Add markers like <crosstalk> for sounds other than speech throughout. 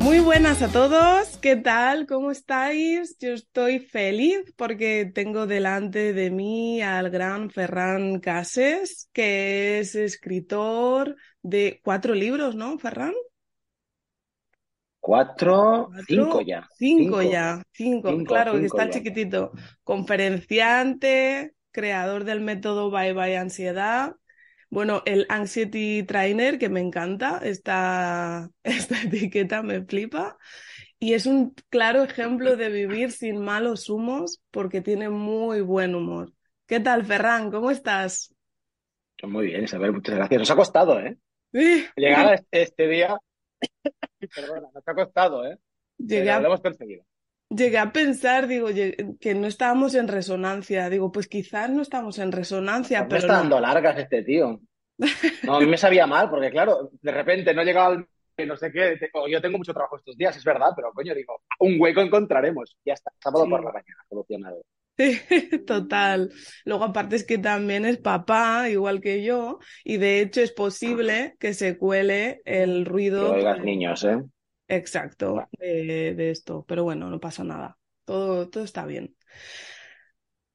Muy buenas a todos, ¿qué tal? ¿Cómo estáis? Yo estoy feliz porque tengo delante de mí al gran Ferran Cases, que es escritor de cuatro libros, ¿no, Ferran? Cuatro, cinco ya. Cinco, ya, cinco, claro, que está chiquitito. Conferenciante, creador del método Bye Bye Ansiedad, bueno, el Anxiety Trainer, que me encanta, esta, <laughs> esta etiqueta me flipa. Y es un claro ejemplo de vivir sin malos humos porque tiene muy buen humor. ¿Qué tal, Ferran? ¿Cómo estás? Muy bien, Isabel, muchas gracias. Nos ha costado, ¿eh? Llegar <laughs> a este, este día. <laughs> Perdona, nos ha costado, ¿eh? Lo hemos conseguido llegué a pensar, digo, que no estábamos en resonancia. Digo, pues quizás no estamos en resonancia, pero. Me está dando largas este tío. No, a mí me sabía mal, porque claro, de repente no llegaba al no sé qué, yo tengo mucho trabajo estos días, es verdad, pero coño, digo, un hueco encontraremos. Ya está, sábado por la mañana, solucionado. Sí, <laughs> total. Luego aparte es que también es papá, igual que yo, y de hecho es posible que se cuele el ruido. Que oigas niños, ¿eh? Exacto, de, esto. Pero bueno, no pasa nada. Todo, todo está bien.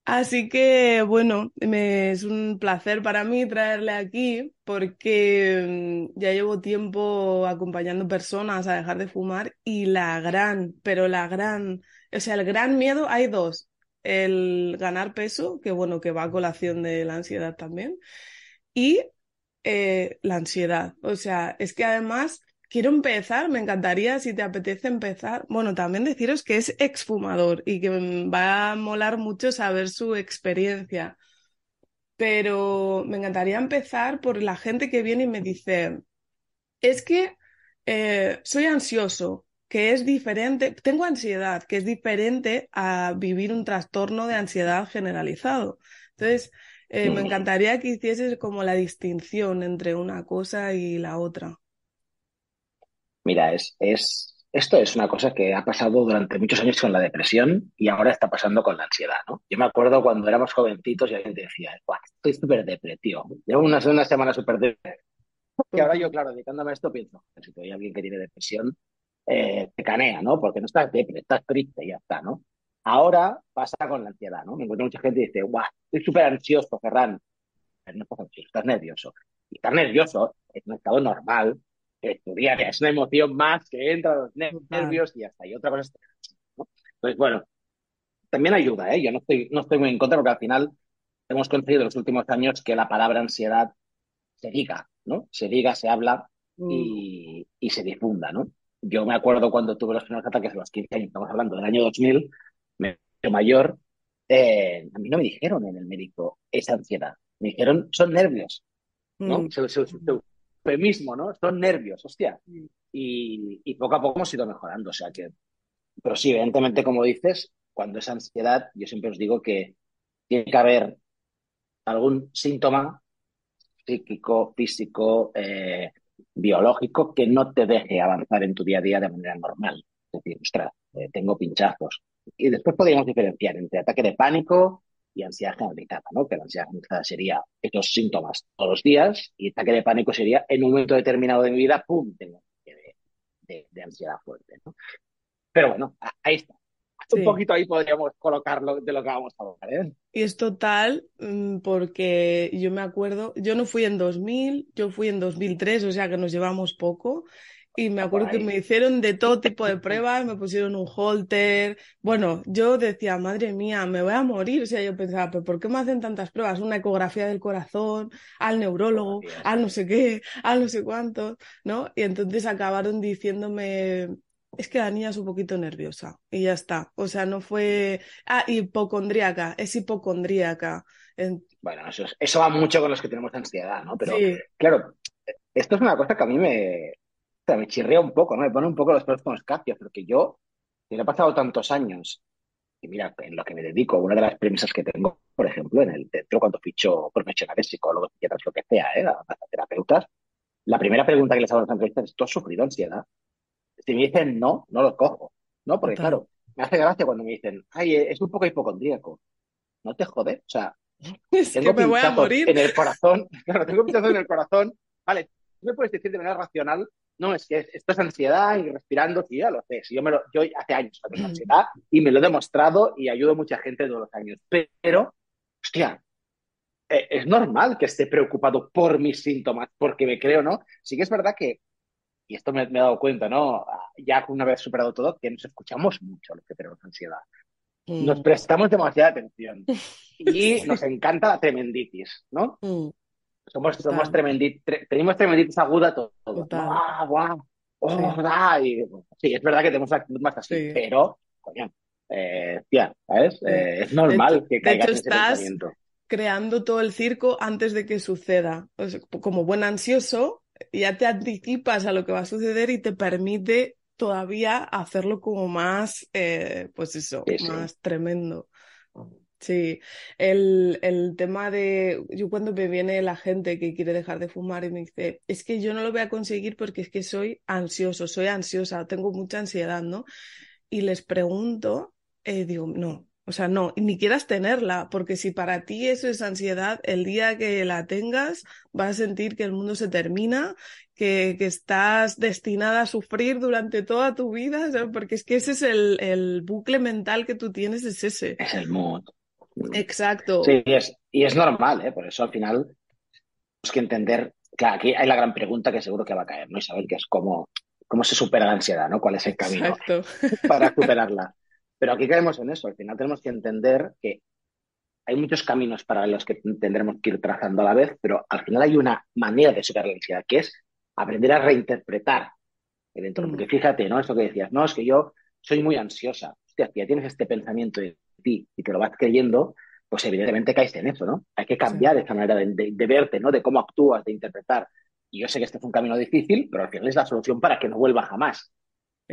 Así que, bueno, me, es un placer para mí traerle aquí porque mm, ya llevo tiempo acompañando personas a dejar de fumar y la gran, pero la gran, o sea, el gran miedo hay dos. El ganar peso, que bueno, que va a colación de la ansiedad también, y eh, la ansiedad. O sea, es que además quiero empezar, me encantaría si te apetece empezar. Bueno, también deciros que es exfumador y que va a molar mucho saber su experiencia. Pero me encantaría empezar por la gente que viene y me dice, es que eh, soy ansioso, que es diferente, tengo ansiedad, que es diferente a vivir un trastorno de ansiedad generalizado. Entonces, eh, me encantaría que hicieses como la distinción entre una cosa y la otra. Mira, es, es, esto es una cosa que ha pasado durante muchos años con la depresión y ahora está pasando con la ansiedad, ¿no? Yo me acuerdo cuando éramos jovencitos y alguien te decía, estoy súper depresivo, llevo una, una semana súper depresivo. Y ahora yo, claro, dedicándome a esto, pienso, si hay alguien que tiene depresión, eh, te canea, ¿no? Porque no estás depresivo, estás triste y ya está, ¿no? Ahora pasa con la ansiedad, ¿no? Me encuentro mucha gente y dice, guau, estoy súper ansioso, Ferran. No estás ansioso, estás nervioso. Y estar nervioso es un estado normal estudiar, es una emoción más que entra los nervios y hasta Y otra cosa ¿no? Entonces, bueno, también ayuda, ¿eh? Yo no estoy, no estoy muy en contra porque al final hemos conseguido en los últimos años que la palabra ansiedad se diga, ¿no? Se diga, se habla mm. y, y se difunda, ¿no? Yo me acuerdo cuando tuve los primeros ataques a los 15 años, estamos hablando del año 2000, me mayor, eh, a mí no me dijeron en el médico esa ansiedad, me dijeron son nervios, ¿no? Mm mismo, ¿no? Son nervios, hostia. Y, y, poco a poco hemos ido mejorando, o sea que... Pero sí, evidentemente, como dices, cuando es ansiedad, yo siempre os digo que tiene que haber algún síntoma psíquico, físico, eh, biológico que no te deje avanzar en tu día a día de manera normal. Es decir, ostras, eh, tengo pinchazos. Y después podríamos diferenciar entre ataque de pánico y ansiedad generalizada, ¿no? Que la ansiedad generalizada sería estos síntomas todos los días y ataque de pánico sería en un momento determinado de mi vida, ¡pum!, tengo de, de, ansiedad fuerte, ¿no? Pero bueno, ahí está. Un poquito ahí podríamos colocarlo de lo que vamos a hablar, ¿eh? Y es total, mm, porque yo me acuerdo, yo no fui en 2000, yo fui en 2003, o sea que nos llevamos poco, y me acuerdo que me hicieron de todo tipo de <laughs> pruebas, me pusieron un holter. Bueno, yo decía, madre mía, me voy a morir. O sea, yo pensaba, pero ¿por qué me hacen tantas pruebas? Una ecografía del corazón, al neurólogo, al no sé qué, al no sé cuánto, ¿no? Y entonces acabaron diciéndome, es que la niña es un poquito nerviosa y ya está. O sea, no fue. Ah, hipocondríaca, es hipocondríaca. Bueno, eso, eso va mucho con los que tenemos ansiedad, ¿no? Pero claro, esto es una cosa que a mí me, sea, me chirrea un poco, ¿no? Me pone un poco los pelos con los capios, porque yo, que he pasado tantos años y mira, en lo que me dedico, una de las premisas que tengo, por ejemplo, en el centro cuando ficho profesionales, psicólogos, psiquiatras, lo que sea, ¿eh? terapeutas, la primera pregunta que les hago en las entrevistas es, ¿tú has sufrido ansiedad? Si me dicen no, no lo cojo, ¿no? Porque claro, me hace gracia cuando me dicen, ay, es un poco hipocondríaco. No te jode, o sea, <laughs> Es que tengo me voy a morir. en el corazón, <laughs> claro, tengo pinchazos en el corazón. Vale, me puedes decir de manera racional, no, es que esto es ansiedad y respirando, sí, ya lo sé. Yo, me lo, yo hace años que tengo ansiedad y me lo he demostrado y ayudo a mucha gente todos los años. Pero, hostia, eh, es normal que esté preocupado por mis síntomas, porque me creo, ¿no? Sí que es verdad que, y esto me, me he dado cuenta, ¿no? Ya una vez superado todo, que nos escuchamos mucho los que tenemos ansiedad. Nos prestamos demasiada atención <laughs> y nos encanta la tremenditis, ¿no? Mm, Somos, somos Total. tremendi- tre- tenemos tremenditis aguda todos, ¿no? Total. ¡Ah, guau! ¡Oh, Sí. da! Y, bueno, sí, es verdad que tenemos actitud más así, Sí. pero, coño, eh, tía, ¿sabes? Eh, es De normal hecho, que de caigas hecho en ese estás pensamiento. creando todo el circo antes de que suceda. O sea, como buen ansioso, ya te anticipas a lo que va a suceder y te permite todavía hacerlo como más, eh, pues eso, sí. más tremendo. Sí, el, el tema de, yo cuando me viene la gente que quiere dejar de fumar y me dice, es que yo no lo voy a conseguir porque es que soy ansioso, soy ansiosa, tengo mucha ansiedad, ¿no? Y les pregunto, eh, digo, no, o sea, no, ni quieras tenerla, porque si para ti eso es ansiedad, el día que la tengas vas a sentir que el mundo se termina, que, que estás destinada a sufrir durante toda tu vida, ¿sabes? Porque es que ese es el, el bucle mental que tú tienes, es ese. Es el mood. Exacto. Sí, y es, y es normal, ¿eh? Por eso al final tenemos que entender, claro, aquí hay la gran pregunta que seguro que va a caer, ¿no? Isabel, que es cómo, cómo se supera la ansiedad, ¿no? ¿Cuál es el camino Exacto. <laughs> para superarla? Pero aquí caemos en eso, al final tenemos que entender que hay muchos caminos para los que tendremos que ir trazando a la vez, pero al final hay una manera de superar la ansiedad, que es aprender a reinterpretar el entorno. Mm. Porque fíjate, ¿no? Esto que decías, no, es que yo soy muy ansiosa. Hostia, ya tienes este pensamiento de ti y te lo vas creyendo, pues evidentemente caes en eso, ¿no? Hay que cambiar esa manera de, de- de verte, ¿no? De cómo actúas, de interpretar. Y yo sé que este es un camino difícil, pero al final es la solución para que no vuelva jamás.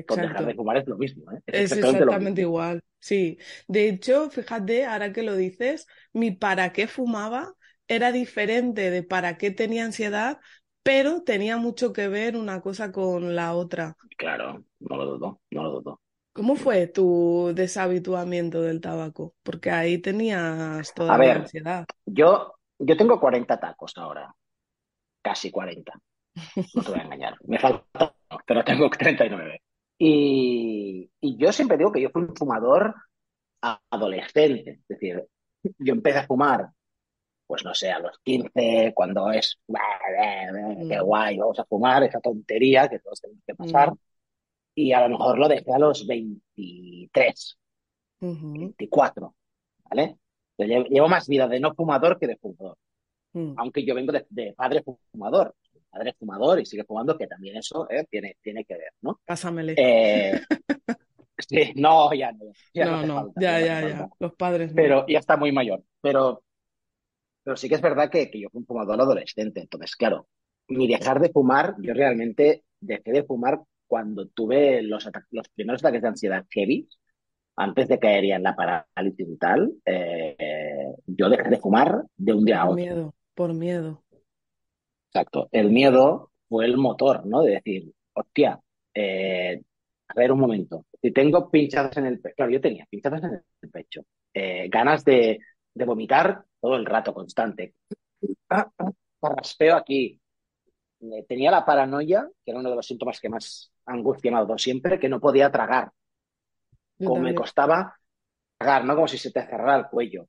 Con dejar de fumar es lo mismo, ¿eh? Es Es exactamente lo exactamente mismo. igual, sí. De hecho, fíjate, ahora que lo dices, mi para qué fumaba era diferente de para qué tenía ansiedad, pero tenía mucho que ver una cosa con la otra. Claro, no lo dudo, no lo dudo. ¿Cómo fue tu deshabituamiento del tabaco? Porque ahí tenías A todavía ver, ansiedad. yo, yo tengo 40 tacos ahora, casi 40. No te voy a engañar. Me falta, pero tengo 39. Y, y yo siempre digo que yo fui un fumador adolescente. Es decir, yo empecé a fumar, pues no sé, a los 15, cuando es, qué Mm, guay, vamos a fumar, esa tontería que todos tenemos que pasar. mm, Y a lo mejor lo dejé a los 23, ujú, 24, ¿vale? Yo llevo más vida de no fumador que de fumador. mm. aunque yo vengo de, de padre fumador, padre fumador y sigue fumando, que también eso eh, tiene, tiene que ver, ¿no? Pásamele. Eh, <laughs> sí, no, ya no, ya no No, falta, ya, ya. Los padres no. Pero ya está muy mayor. Pero, pero sí que es verdad que, que yo fui un fumador adolescente. Entonces, claro, mi dejar de fumar, yo realmente dejé de fumar cuando tuve los, primeros ataques de ansiedad heavy, antes de caer ya en la parálisis y tal, eh, yo dejé de fumar de un día a Por otro. miedo, por miedo. Exacto. El miedo fue el motor, ¿no? De decir, hostia, eh, a ver un momento. Si tengo pinchadas en el pecho, claro, yo tenía pinchadas en el pecho, eh, ganas de, de vomitar todo el rato, constante. Ah, ah, Carraspeo aquí. Tenía la paranoia, que era uno de los síntomas que más angustia me ha dado siempre, que no podía tragar. Yo Como me costaba tragar, ¿no? Como si se te cerrara el cuello.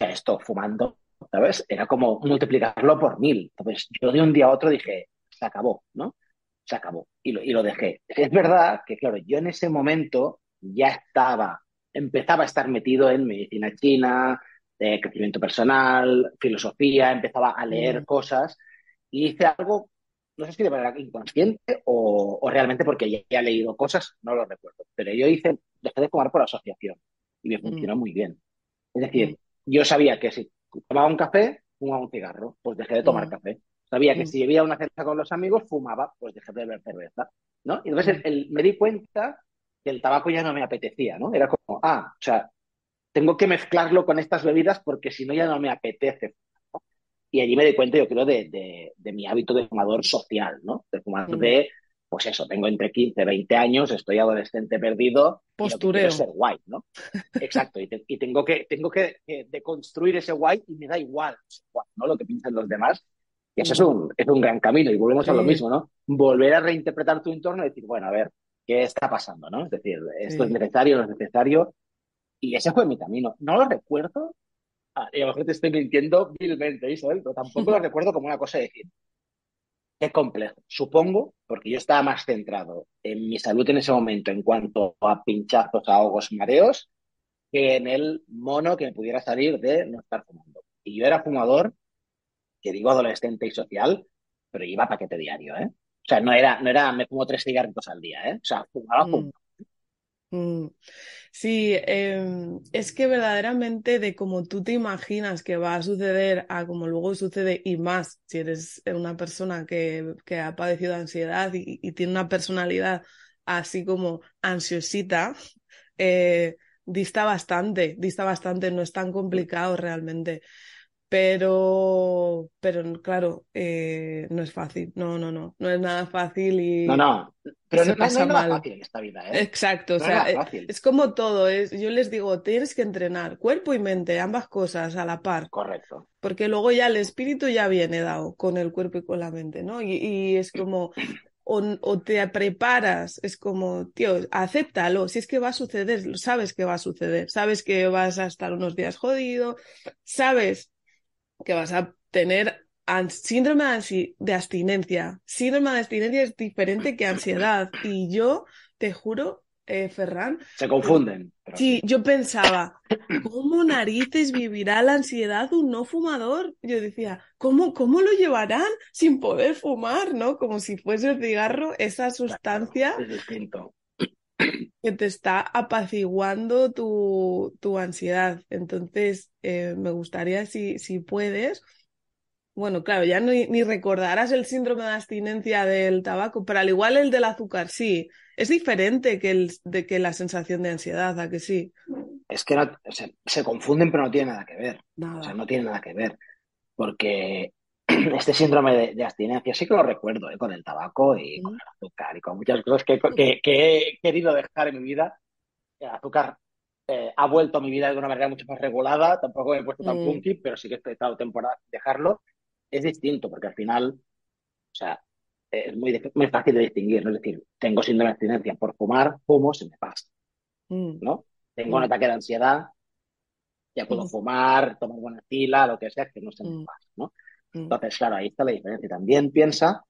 esto fumando, ¿sabes? Era como multiplicarlo por mil. Entonces, yo de un día a otro dije, se acabó, ¿no? Se acabó. Y lo, y lo dejé. Es verdad que, claro, yo en ese momento ya estaba, empezaba a estar metido en medicina china, de crecimiento personal, filosofía, empezaba a leer Mm, cosas y hice algo, no sé si de manera inconsciente o, o realmente porque ya, he leído cosas, no lo recuerdo, pero yo hice, dejé de fumar por asociación y me mm, funcionó muy bien. Es mm, decir, yo sabía que si tomaba un café, fumaba un cigarro, pues dejé de tomar mm, café. Sabía que mm, si bebía una cerveza con los amigos, fumaba, pues dejé de beber cerveza, ¿no? Y entonces mm, el- el- me di cuenta que el tabaco ya no me apetecía, ¿no? Era como, ah, o sea, tengo que mezclarlo con estas bebidas porque si no ya no me apetece. Y allí me di cuenta, yo creo, de, de, de mi hábito de fumador social, ¿no? De fumador Mm. de, pues eso, tengo entre 15, 20 años, estoy adolescente perdido, y Postureo. es ser guay, ¿no? Exacto, y, te- y tengo que, tengo que eh, deconstruir ese guay y me da igual, ¿no? Lo que piensan los demás. Y eso es un, es un gran camino, y volvemos a lo mismo, ¿no? Volver a reinterpretar tu entorno y decir, bueno, a ver, ¿qué está pasando, no? Es decir, esto es necesario, no es necesario. Y ese fue mi camino. No lo recuerdo, ah, y a lo mejor te estoy mintiendo vilmente, Isabel, pero tampoco lo <laughs> recuerdo como una cosa de decir, qué complejo. Supongo, porque yo estaba más centrado en mi salud en ese momento en cuanto a pinchazos, ahogos, mareos, que en el mono que me pudiera salir de no estar fumando. Y yo era fumador, que digo adolescente y social, pero iba a paquete diario, ¿eh? O sea, no era, no era, me fumo tres cigarritos al día, ¿eh? O sea, fumaba, fumaba. Mm. Mm. Sí, em, es que verdaderamente de como tú te imaginas que va a suceder a como luego sucede y más si eres una persona que, que ha padecido ansiedad y, y tiene una personalidad así como ansiosita, eh, dista bastante, dista bastante, no es tan complicado realmente. Pero, pero claro, eh, no es fácil, no, no, no, no es nada fácil y, No, no, pero no, no, no pasa nada mal. fácil en esta vida, ¿eh? Exacto, o No sea, eh, es como todo, es, yo les digo, tienes que entrenar cuerpo y mente, ambas cosas a la par, Correcto. porque luego ya el espíritu ya viene dado con el cuerpo y con la mente, ¿no? Y, y es como, o, o te preparas, es como, tío, acéptalo, si es que va a suceder, sabes que va a suceder, sabes que vas a estar unos días jodido, sabes que vas a tener síndrome de, abstinencia. Síndrome de abstinencia es diferente que ansiedad. Y yo te juro, eh, Ferran, Se confunden. Pero sí, sí. yo pensaba, ¿cómo narices vivirá la ansiedad un no fumador? Yo decía, ¿cómo, cómo lo llevarán sin poder fumar, ¿no? Como si fuese el cigarro, esa sustancia Es distinto. Que te está apaciguando tu, tu ansiedad. Entonces, eh, me gustaría, si, si puedes, bueno, claro, ya no, ni recordarás el síndrome de abstinencia del tabaco, pero al igual el del azúcar, sí. Es diferente que, el, de, que la sensación de ansiedad, ¿a que sí? Es que no, se, se confunden, pero no tiene nada que ver. O sea, Nada. no tiene nada que ver. Porque <clears throat> este síndrome de, de abstinencia sí que lo recuerdo, ¿eh? Con el tabaco y con el azúcar y con muchas cosas que, que- que he querido dejar en mi vida. El azúcar eh, ha vuelto a mi vida de una manera mucho más regulada. Tampoco me he puesto tan mm, punky, pero sí que he estado temporada dejarlo. Es distinto, porque al final, o sea, es muy, muy fácil de distinguir, ¿no? Es decir, tengo síndrome de abstinencia por fumar, fumo, se me pasa, mm, ¿no? Tengo un mm, ataque de ansiedad, ya puedo fumar, tomar buena fila, lo que sea, que no se me mm, pasa, ¿no? Mm. Entonces, claro, ahí está la diferencia. También piensa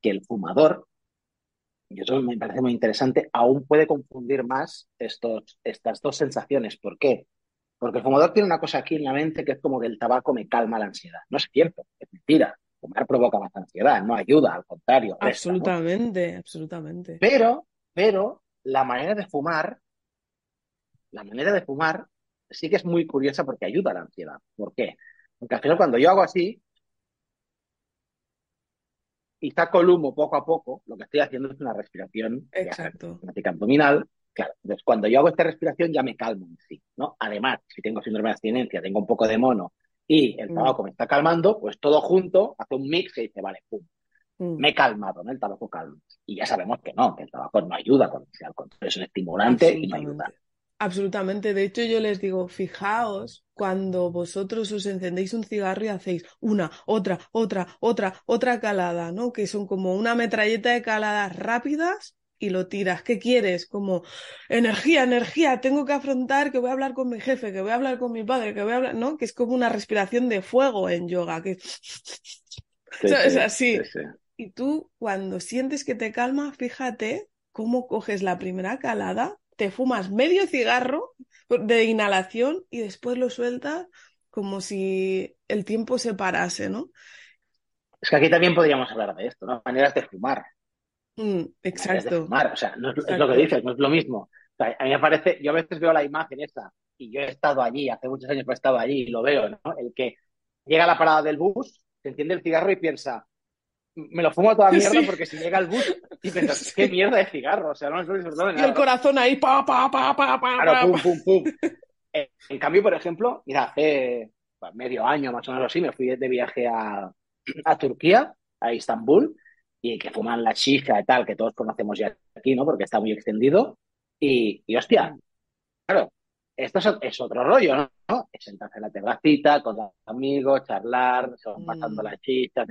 que el fumador, y eso me parece muy interesante, aún puede confundir más estos, estas dos sensaciones. ¿Por qué? Porque el fumador tiene una cosa aquí en la mente que es como que el tabaco me calma la ansiedad. No es cierto, es mentira. Fumar provoca más ansiedad, no ayuda, al contrario, resta, ¿no? Absolutamente, absolutamente. Pero, pero la manera de fumar, la manera de fumar sí que es muy curiosa porque ayuda a la ansiedad. ¿Por qué? Porque al final cuando yo hago así y saco el humo poco a poco, lo que estoy haciendo es una respiración práctica abdominal. Claro, entonces cuando yo hago esta respiración ya me calmo en sí, ¿no? Además, si tengo síndrome de abstinencia, tengo un poco de mono y el Mm, tabaco me está calmando, pues todo junto hace un mix y dice, vale, pum, mm. me he calmado, ¿no? El tabaco calma. Y ya sabemos que no, que el tabaco no ayuda con al contrario, es un estimulante y no ayuda. Absolutamente. De hecho, yo les digo, fijaos cuando vosotros os encendéis un cigarro y hacéis una, otra, otra, otra, otra calada, ¿no? Que son como una metralleta de caladas rápidas y lo tiras. ¿Qué quieres? Como energía, energía, tengo que afrontar que voy a hablar con mi jefe, que voy a hablar con mi padre, que voy a hablar, ¿no? Que es como una respiración de fuego en yoga, que sí, <laughs> Así. sí, sí. Y tú, cuando sientes que te calma, fíjate cómo coges la primera calada, te fumas medio cigarro de inhalación y después lo sueltas como si el tiempo se parase, ¿no? Es que aquí también podríamos hablar de esto, ¿no? Maneras de fumar. Mm, Maneras de exacto, fumar. O sea, no es, es lo exacto. que dices, no es lo mismo. O sea, a mí me parece, yo a veces veo la imagen esa, y yo he estado allí, hace muchos años que he estado allí y lo veo, ¿no? El que llega a la parada del bus, se enciende el cigarro y piensa, me lo fumo a toda mierda porque si llega el bus y piensas, <laughs> qué mierda de cigarro, o sea, no me estoy Y el corazón ahí, pa, pa, pa, pa, pa. Claro, pum, pum, pum. <laughs> En cambio, por ejemplo, mira, hace medio año más o menos así, me fui de viaje a, a Turquía, a Estambul, y que fuman la chica y tal, que todos conocemos ya aquí, ¿no? Porque está muy extendido. Y, y hostia, claro, esto es, otro rollo, ¿no? Es sentarse en la terracita con los amigos, charlar, se van pasando mm. las chistas.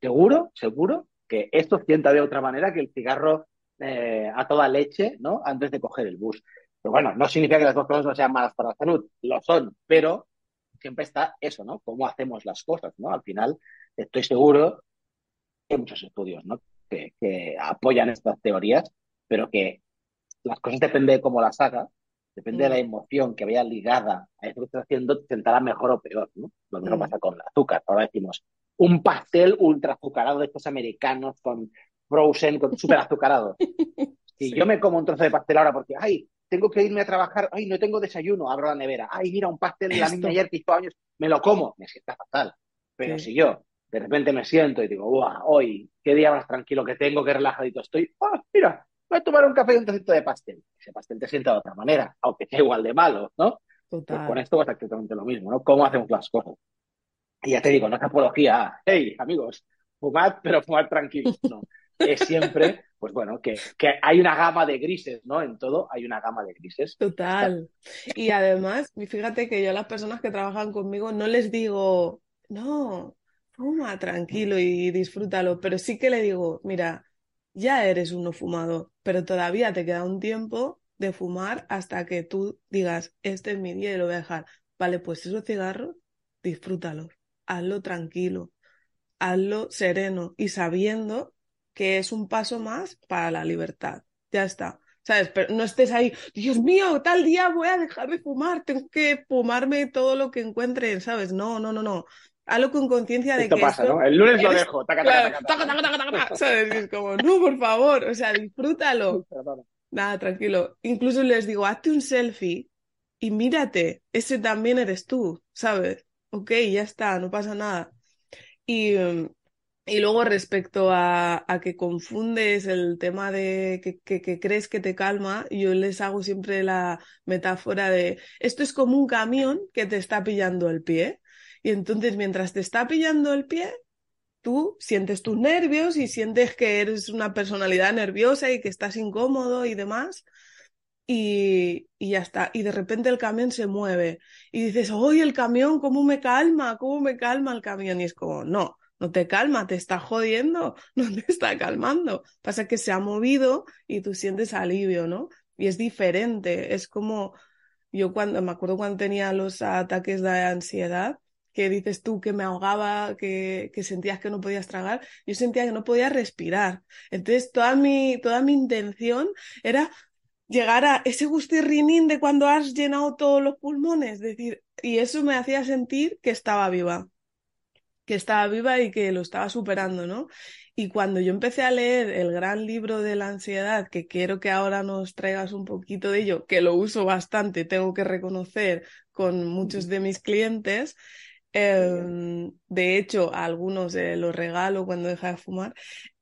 Seguro, seguro que esto sienta de otra manera que el cigarro eh, a toda leche, ¿no? Antes de coger el bus. Pero bueno, no significa que las dos cosas no sean malas para la salud, lo son, pero siempre está eso, ¿no? Cómo hacemos las cosas, ¿no? Al final, estoy seguro que hay muchos estudios, ¿no? Que, que apoyan estas teorías, pero que las cosas dependen de cómo las hagas Depende de la mm. emoción que vaya ligada a eso que estás haciendo, te sentará mejor o peor, ¿no? Lo mismo mm. pasa con el azúcar. Ahora decimos, un pastel ultra azucarado de estos americanos con frozen, con súper azucarado. <laughs> Si yo me como un trozo de pastel ahora porque, ay, tengo que irme a trabajar, ay, no tengo desayuno, abro la nevera, ay, mira, un pastel de la niña ayer que hizo años, me lo como, me sienta fatal. Pero si yo de repente me siento y digo, ¡buah! Hoy, qué día más tranquilo que tengo, qué relajadito estoy, ¡ah, mira! voy a tomar un café y un trocito de pastel. Ese pastel te sienta de otra manera, aunque sea igual de malo, ¿no? Pues con esto va a ser exactamente lo mismo, ¿no? ¿Cómo hacemos las cosas? Y ya te digo, no es apología, hey, amigos, fumad, pero fumad tranquilos, no. Es siempre, pues bueno, que, que, hay una gama de grises, ¿no? En todo hay una gama de grises. Total. Y además, fíjate que yo a las personas que trabajan conmigo no les digo, no, fuma tranquilo y disfrútalo, pero sí que le digo, mira, ya eres uno fumado, pero todavía te queda un tiempo de fumar hasta que tú digas, este es mi día y lo voy a dejar. Vale, pues esos cigarros, disfrútalos, hazlo tranquilo, hazlo sereno y sabiendo que es un paso más para la libertad. Ya está. ¿Sabes? Pero no estés ahí, Dios mío, tal día voy a dejar de fumar, tengo que fumarme todo lo que encuentre, ¿sabes? No, no, no, no algo con conciencia de esto que pasa, ¿no? El lunes lo dejo. ¿Sabes? es como, no, por favor, o sea, disfrútalo. Nada, tranquilo. Incluso les digo, hazte un selfie y mírate, ese también eres tú, ¿sabes? Ok, ya está, no pasa nada. Y, y luego respecto a, a, que confundes el tema de que, que, que, crees que te calma, yo les hago siempre la metáfora de esto es como un camión que te está pillando el pie. Y entonces mientras te está pillando el pie, tú sientes tus nervios y sientes que eres una personalidad nerviosa y que estás incómodo y demás. Y, y, ya está. Y de repente el camión se mueve y dices, ¡oye, el camión! ¿Cómo me calma? ¿Cómo me calma el camión? Y es como, no, no te calma, te está jodiendo, <laughs> no te está calmando. Pasa que se ha movido y tú sientes alivio, ¿no? Y es diferente. Es como, yo cuando, me acuerdo cuando tenía los ataques de ansiedad, que dices tú que me ahogaba, que, que, sentías que no podías tragar, yo sentía que no podía respirar. Entonces, toda mi, toda mi intención era llegar a ese gustirrinín de cuando has llenado todos los pulmones, decir, y eso me hacía sentir que estaba viva, que estaba viva y que lo estaba superando, ¿no? Y cuando yo empecé a leer el gran libro de la ansiedad, que quiero que ahora nos traigas un poquito de ello, que lo uso bastante, tengo que reconocer con muchos de mis clientes, Em, de hecho, a algunos eh, los regalo cuando deja de fumar.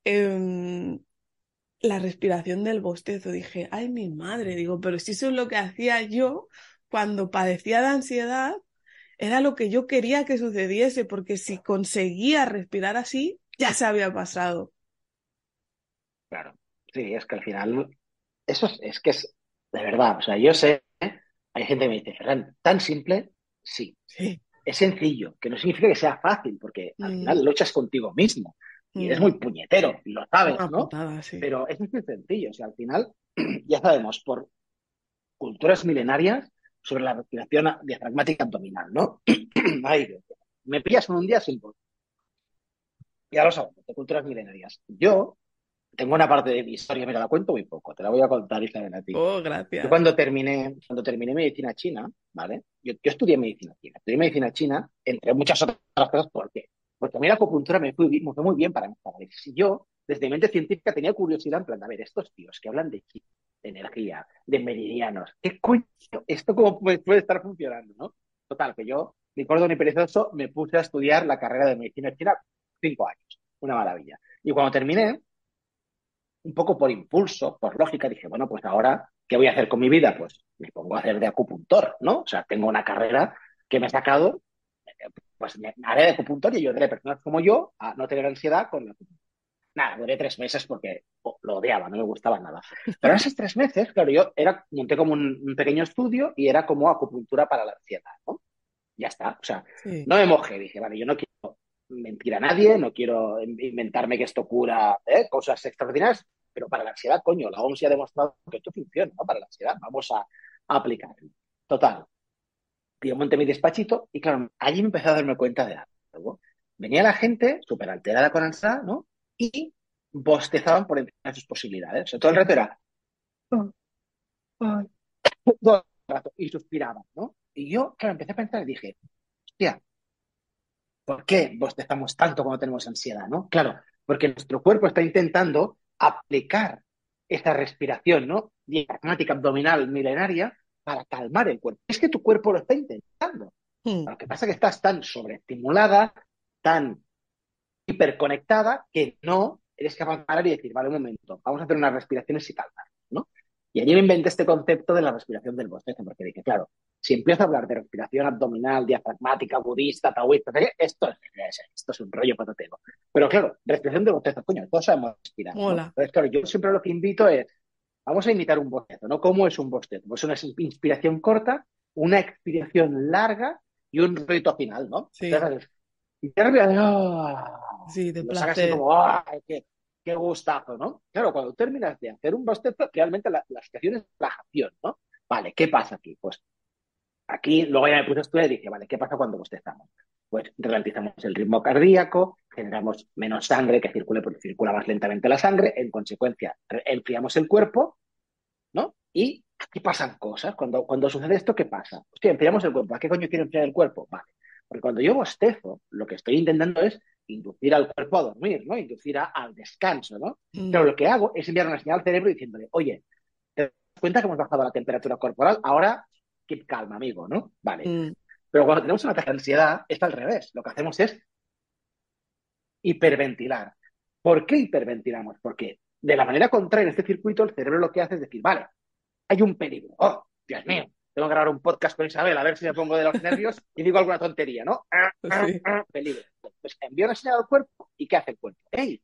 Em, la respiración del bostezo. Dije, ay, mi madre, digo, pero si eso es lo que hacía yo cuando padecía de ansiedad, era lo que yo quería que sucediese, porque si conseguía respirar así, ya se había pasado. Claro, sí, es que al final, eso es, que es de verdad, o sea, yo sé, hay gente que me dice, tan simple, sí. Sí es sencillo, que no significa que sea fácil, porque al final mm. luchas contigo mismo y eres mm. muy puñetero, lo sabes, ¿no? Pero es muy sencillo, o sea, al final <clears throat> ya sabemos por culturas milenarias sobre la respiración diafragmática abdominal, ¿no? <clears throat> me pillas en un día sin Ya lo sabemos, de culturas milenarias. Yo tengo una parte de mi historia, mira, la cuento muy poco, te la voy a contar Isabel a ti. Oh, gracias. Yo cuando terminé, cuando terminé medicina china, ¿vale? Yo, yo estudié medicina china, estudié medicina china, entre muchas otras cosas. Porque mí la acupuntura me fue, muy bien para mí. Si yo, desde mente científica, tenía curiosidad en plan, a ver, estos tíos que hablan de de energía, de meridianos, ¿qué coño? ¿Esto cómo puede, estar funcionando, no? Total, que yo, ni corto ni perezoso, me puse a estudiar la carrera de medicina china cinco años una maravilla. Y cuando terminé, un poco por impulso, por lógica, dije, bueno, pues ahora, ¿qué voy a hacer con mi vida? Pues me pongo a hacer de acupuntor, ¿no? O sea, tengo una carrera que me ha sacado, pues me haré de acupuntor y ayudaré a personas como yo a no tener ansiedad con la acupuntura. Nada, duré tres meses porque oh, lo odiaba, no me gustaba nada. Pero en esos tres meses, claro, yo era, monté como un, un pequeño estudio y era como acupuntura para la ansiedad, ¿no? Ya está, o sea, Sí. no me mojé, dije, vale, yo no quiero mentir a nadie, no quiero inventarme que esto cura ¿eh? cosas extraordinarias, pero para la ansiedad, coño, la OMS ya ha demostrado que esto funciona, ¿no? Para la ansiedad, vamos a, a aplicarlo. Total. Yo monté mi despachito y claro, allí me empecé a darme cuenta de algo. Venía la gente súper alterada con ansiedad, ¿no? Y bostezaban por encima de sus posibilidades. O sea, todo el rato era todo el rato y suspiraban, ¿no? Y yo, claro, empecé a pensar y dije, hostia, ¿por qué bostezamos tanto cuando tenemos ansiedad, no? Claro, porque nuestro cuerpo está intentando aplicar esa respiración, ¿no? Diafragmática abdominal milenaria para calmar el cuerpo. Es que tu cuerpo lo está intentando. Mm, Lo que pasa es que estás tan sobreestimulada, tan hiperconectada, que no eres capaz de parar y decir, vale, un momento, vamos a hacer unas respiraciones y calmar, ¿no? Y allí me inventé este concepto de la respiración del bostezo, porque dije, claro, si empiezo a hablar de respiración abdominal, diafragmática, budista, taoísta, esto, es- esto es un rollo patatero. Pero claro, respiración del bostezo, coño, todos sabemos respirar, ¿no? Entonces, claro, yo siempre lo que invito es, vamos a imitar un bostezo, ¿no? ¿Cómo es un bostezo? Pues una inspiración corta, una expiración larga y un ruido final, ¿no? Sí. Entonces, y te respiras, ¡ah! Sí, de placer. como, ¡ay, qué, qué gustazo, ¿no? Claro, cuando terminas de hacer un bostezo, realmente la, la situación es relajación, ¿no? Vale, ¿qué pasa aquí? Pues aquí luego ya me puse a estudiar y dije, vale, ¿qué pasa cuando bostezamos? Pues ralentizamos el ritmo cardíaco, generamos menos sangre que circule porque circula más lentamente la sangre, en consecuencia enfriamos el cuerpo, ¿no? Y aquí pasan cosas. Cuando, cuando sucede esto, ¿qué pasa? Hostia, enfriamos el cuerpo. ¿A qué coño quiero enfriar el cuerpo? Vale. Porque cuando yo bostezo, lo que estoy intentando es inducir al cuerpo a dormir, ¿no? Inducir a- al descanso, ¿no? Mm, Pero lo que hago es enviar una señal al cerebro diciéndole, oye, ¿te das cuenta que hemos bajado la temperatura corporal? Ahora, keep calma, amigo, ¿no? Vale. mm, Pero cuando tenemos un ataque de ansiedad, es al revés. Lo que hacemos es hiperventilar. ¿Por qué hiperventilamos? Porque de la manera contraria, en este circuito, el cerebro lo que hace es decir, vale, hay un peligro. Oh, Dios mío, tengo que grabar un podcast con Isabel, a ver si me pongo de los nervios y digo alguna tontería, ¿no? Ah, ah, ah, peligro. Pues envío una señal al cuerpo y ¿qué hace el cuerpo? ¡Ey!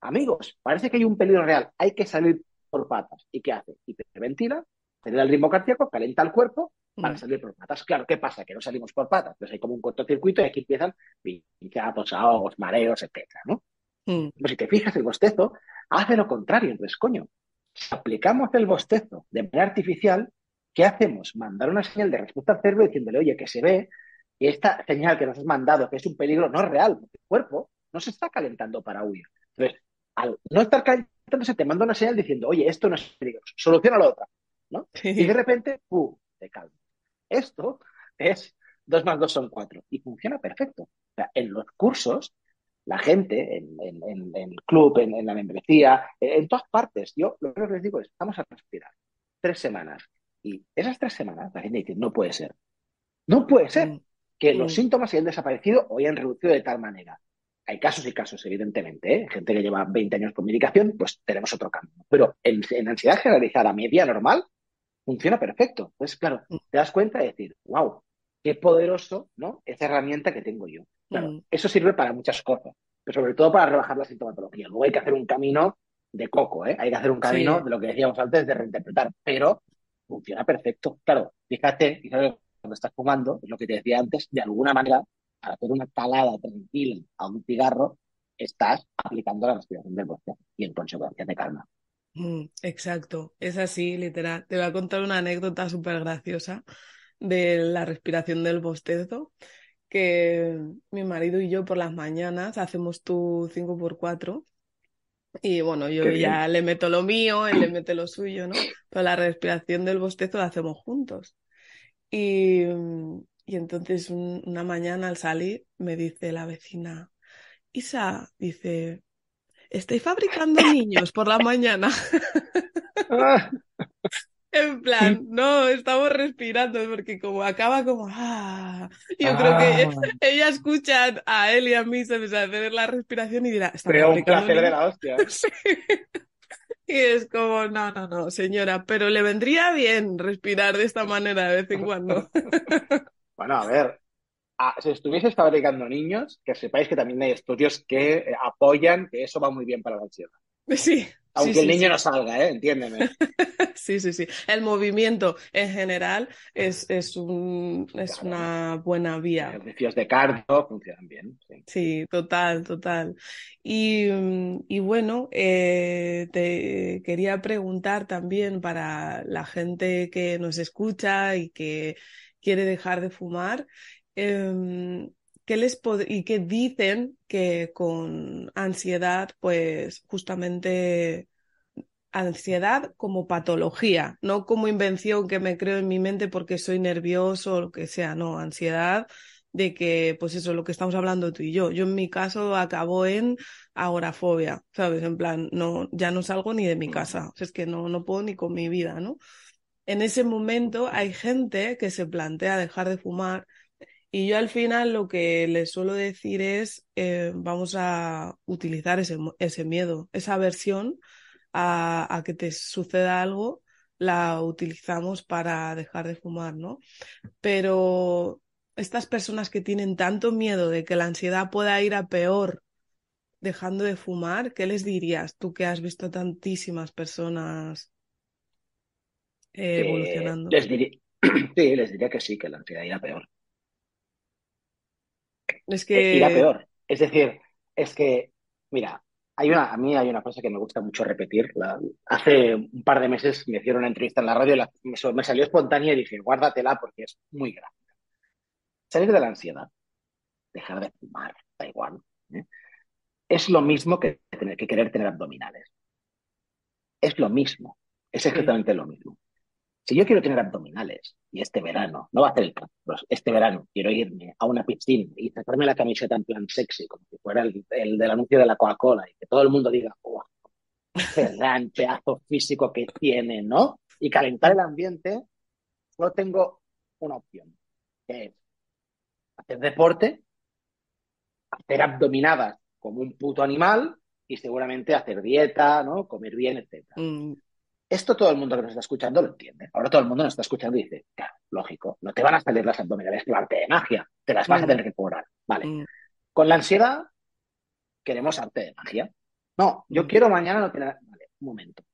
Amigos, parece que hay un peligro real, hay que salir por patas. ¿Y qué hace? Hiperventila, acelera el ritmo cardíaco, calenta el cuerpo para salir por patas. Claro, ¿qué pasa? Que no salimos por patas. Entonces hay como un cortocircuito y aquí empiezan pinchazos, ahogos, mareos, etcétera, ¿no? mm, Pero si te fijas, el bostezo hace lo contrario. Entonces, coño, si aplicamos el bostezo de manera artificial, ¿qué hacemos? Mandar una señal de respuesta al cerebro diciéndole, oye, que se ve que esta señal que nos has mandado, que es un peligro, no es real, porque el cuerpo no se está calentando para huir. Entonces, al no estar calentándose, te manda una señal diciendo, oye, esto no es peligroso, soluciona la otra, ¿no? Y de repente, ¡pum!, te calma. Esto es 2 más 2 son 4 y funciona perfecto. O sea, en los cursos, la gente, en, en- en- en el club, en, en la membresía, en, todas partes, yo lo que les digo es, vamos a respirar tres semanas. Y esas tres semanas la gente dice, no puede ser. No puede ser Mm, que los mm, síntomas hayan desaparecido o hayan reducido de tal manera. Hay casos y casos, evidentemente, ¿eh? Gente que lleva 20 años con medicación, pues tenemos otro camino. Pero en, en ansiedad generalizada, media, normal, funciona perfecto. Entonces, claro, mm, te das cuenta de decir, wow, qué poderoso, ¿no? Esa herramienta que tengo yo. Claro, mm. eso sirve para muchas cosas, pero sobre todo para rebajar la sintomatología. Luego hay que hacer un camino de coco, ¿eh? Hay que hacer un camino Sí. de lo que decíamos antes de reinterpretar, pero funciona perfecto. Claro, fíjate, fíjate cuando estás fumando, es lo que te decía antes, de alguna manera, para hacer una calada tranquila a un cigarro, estás aplicando la respiración del bosque y en consecuencia te calma. Mm, Exacto, es así, literal. Te voy a contar una anécdota súper graciosa de la respiración del bostezo, que mi marido y yo por las mañanas hacemos tu 5x4 y bueno, yo Qué bien. ya le meto lo mío, él le mete lo suyo, ¿no? Pero la respiración del bostezo la hacemos juntos. Y, y entonces un- una mañana al salir me dice la vecina, Isa, dice, ¿estáis fabricando niños por la mañana? <laughs> En plan, no, estamos respirando porque como acaba como, ah, yo creo que Ah, ella escucha a él y a mí se hacer la respiración y dirá, pero un placer de la hostia. <laughs> Sí. Y es como, no, no, no, señora, pero le vendría bien respirar de esta manera de vez en cuando. <laughs> Bueno, a ver, a- si estuvieses fabricando niños, que sepáis que también hay estudios que eh, apoyan que eso va muy bien para la ansiedad. <laughs> Sí, sí, Aunque el sí, niño sí. no salga, ¿eh? Entiéndeme. <laughs> Sí, sí, sí. El movimiento en general es, es un, es Claro. una buena Los vía. ejercicios de cardio funcionan bien. sí. Sí, total, total. Y, mm, y bueno, eh, te quería preguntar también para la gente que nos escucha y que quiere dejar de fumar, em, ¿qué les y qué dicen que con ansiedad, pues justamente ansiedad como patología, no como invención que me creo en mi mente porque soy nervioso o lo que sea, no, ansiedad de que, pues eso, lo que estamos hablando tú y yo. Yo en mi caso acabó en agorafobia, ¿sabes? En plan, no, ya no salgo ni de mi casa, es que no, no puedo ni con mi vida, ¿no? En ese momento hay gente que se plantea dejar de fumar y yo al final lo que les suelo decir es, eh, vamos a utilizar ese, ese miedo, esa aversión a, a que te suceda algo, la utilizamos para dejar de fumar, ¿no? Pero estas personas que tienen tanto miedo de que la ansiedad pueda ir a peor dejando de fumar, ¿qué les dirías tú que has visto tantísimas personas eh, Eh, evolucionando? les diría, <clears throat> sí, les diría que sí, que la ansiedad irá peor. Es Eh, irá que, peor. Es decir, es que, mira, hay una, a mí hay una cosa que me gusta mucho repetir. La- hace un par de meses me hicieron una entrevista en la radio y la- me, me salió espontánea y dije, guárdatela porque es muy grave. Salir de la ansiedad, dejar de fumar, da igual. ¿eh? Es lo mismo que, tener, que querer tener abdominales. Es lo mismo. Es sí, exactamente lo mismo. Si yo quiero tener abdominales y este verano, no va a hacer el caso, pero este verano quiero irme a una piscina y sacarme la camiseta en plan sexy, como si fuera el, el del anuncio de la Coca-Cola y que todo el mundo diga, ¡oh, qué gran pedazo físico que tiene, ¿no? Y calentar el ambiente, solo tengo una opción, que es hacer deporte, hacer abdominadas como un puto animal y seguramente hacer dieta, ¿no? Comer bien, etcétera. mm, Esto todo el mundo que nos está escuchando lo entiende. Ahora todo el mundo nos está escuchando y dice, claro, lógico, no te van a salir las abdominales por arte de magia, te las vas a mm, tener que cobrar. Vale. mm, Con la ansiedad queremos arte de magia. No, yo mm, quiero mañana no tener... Vale, un momento.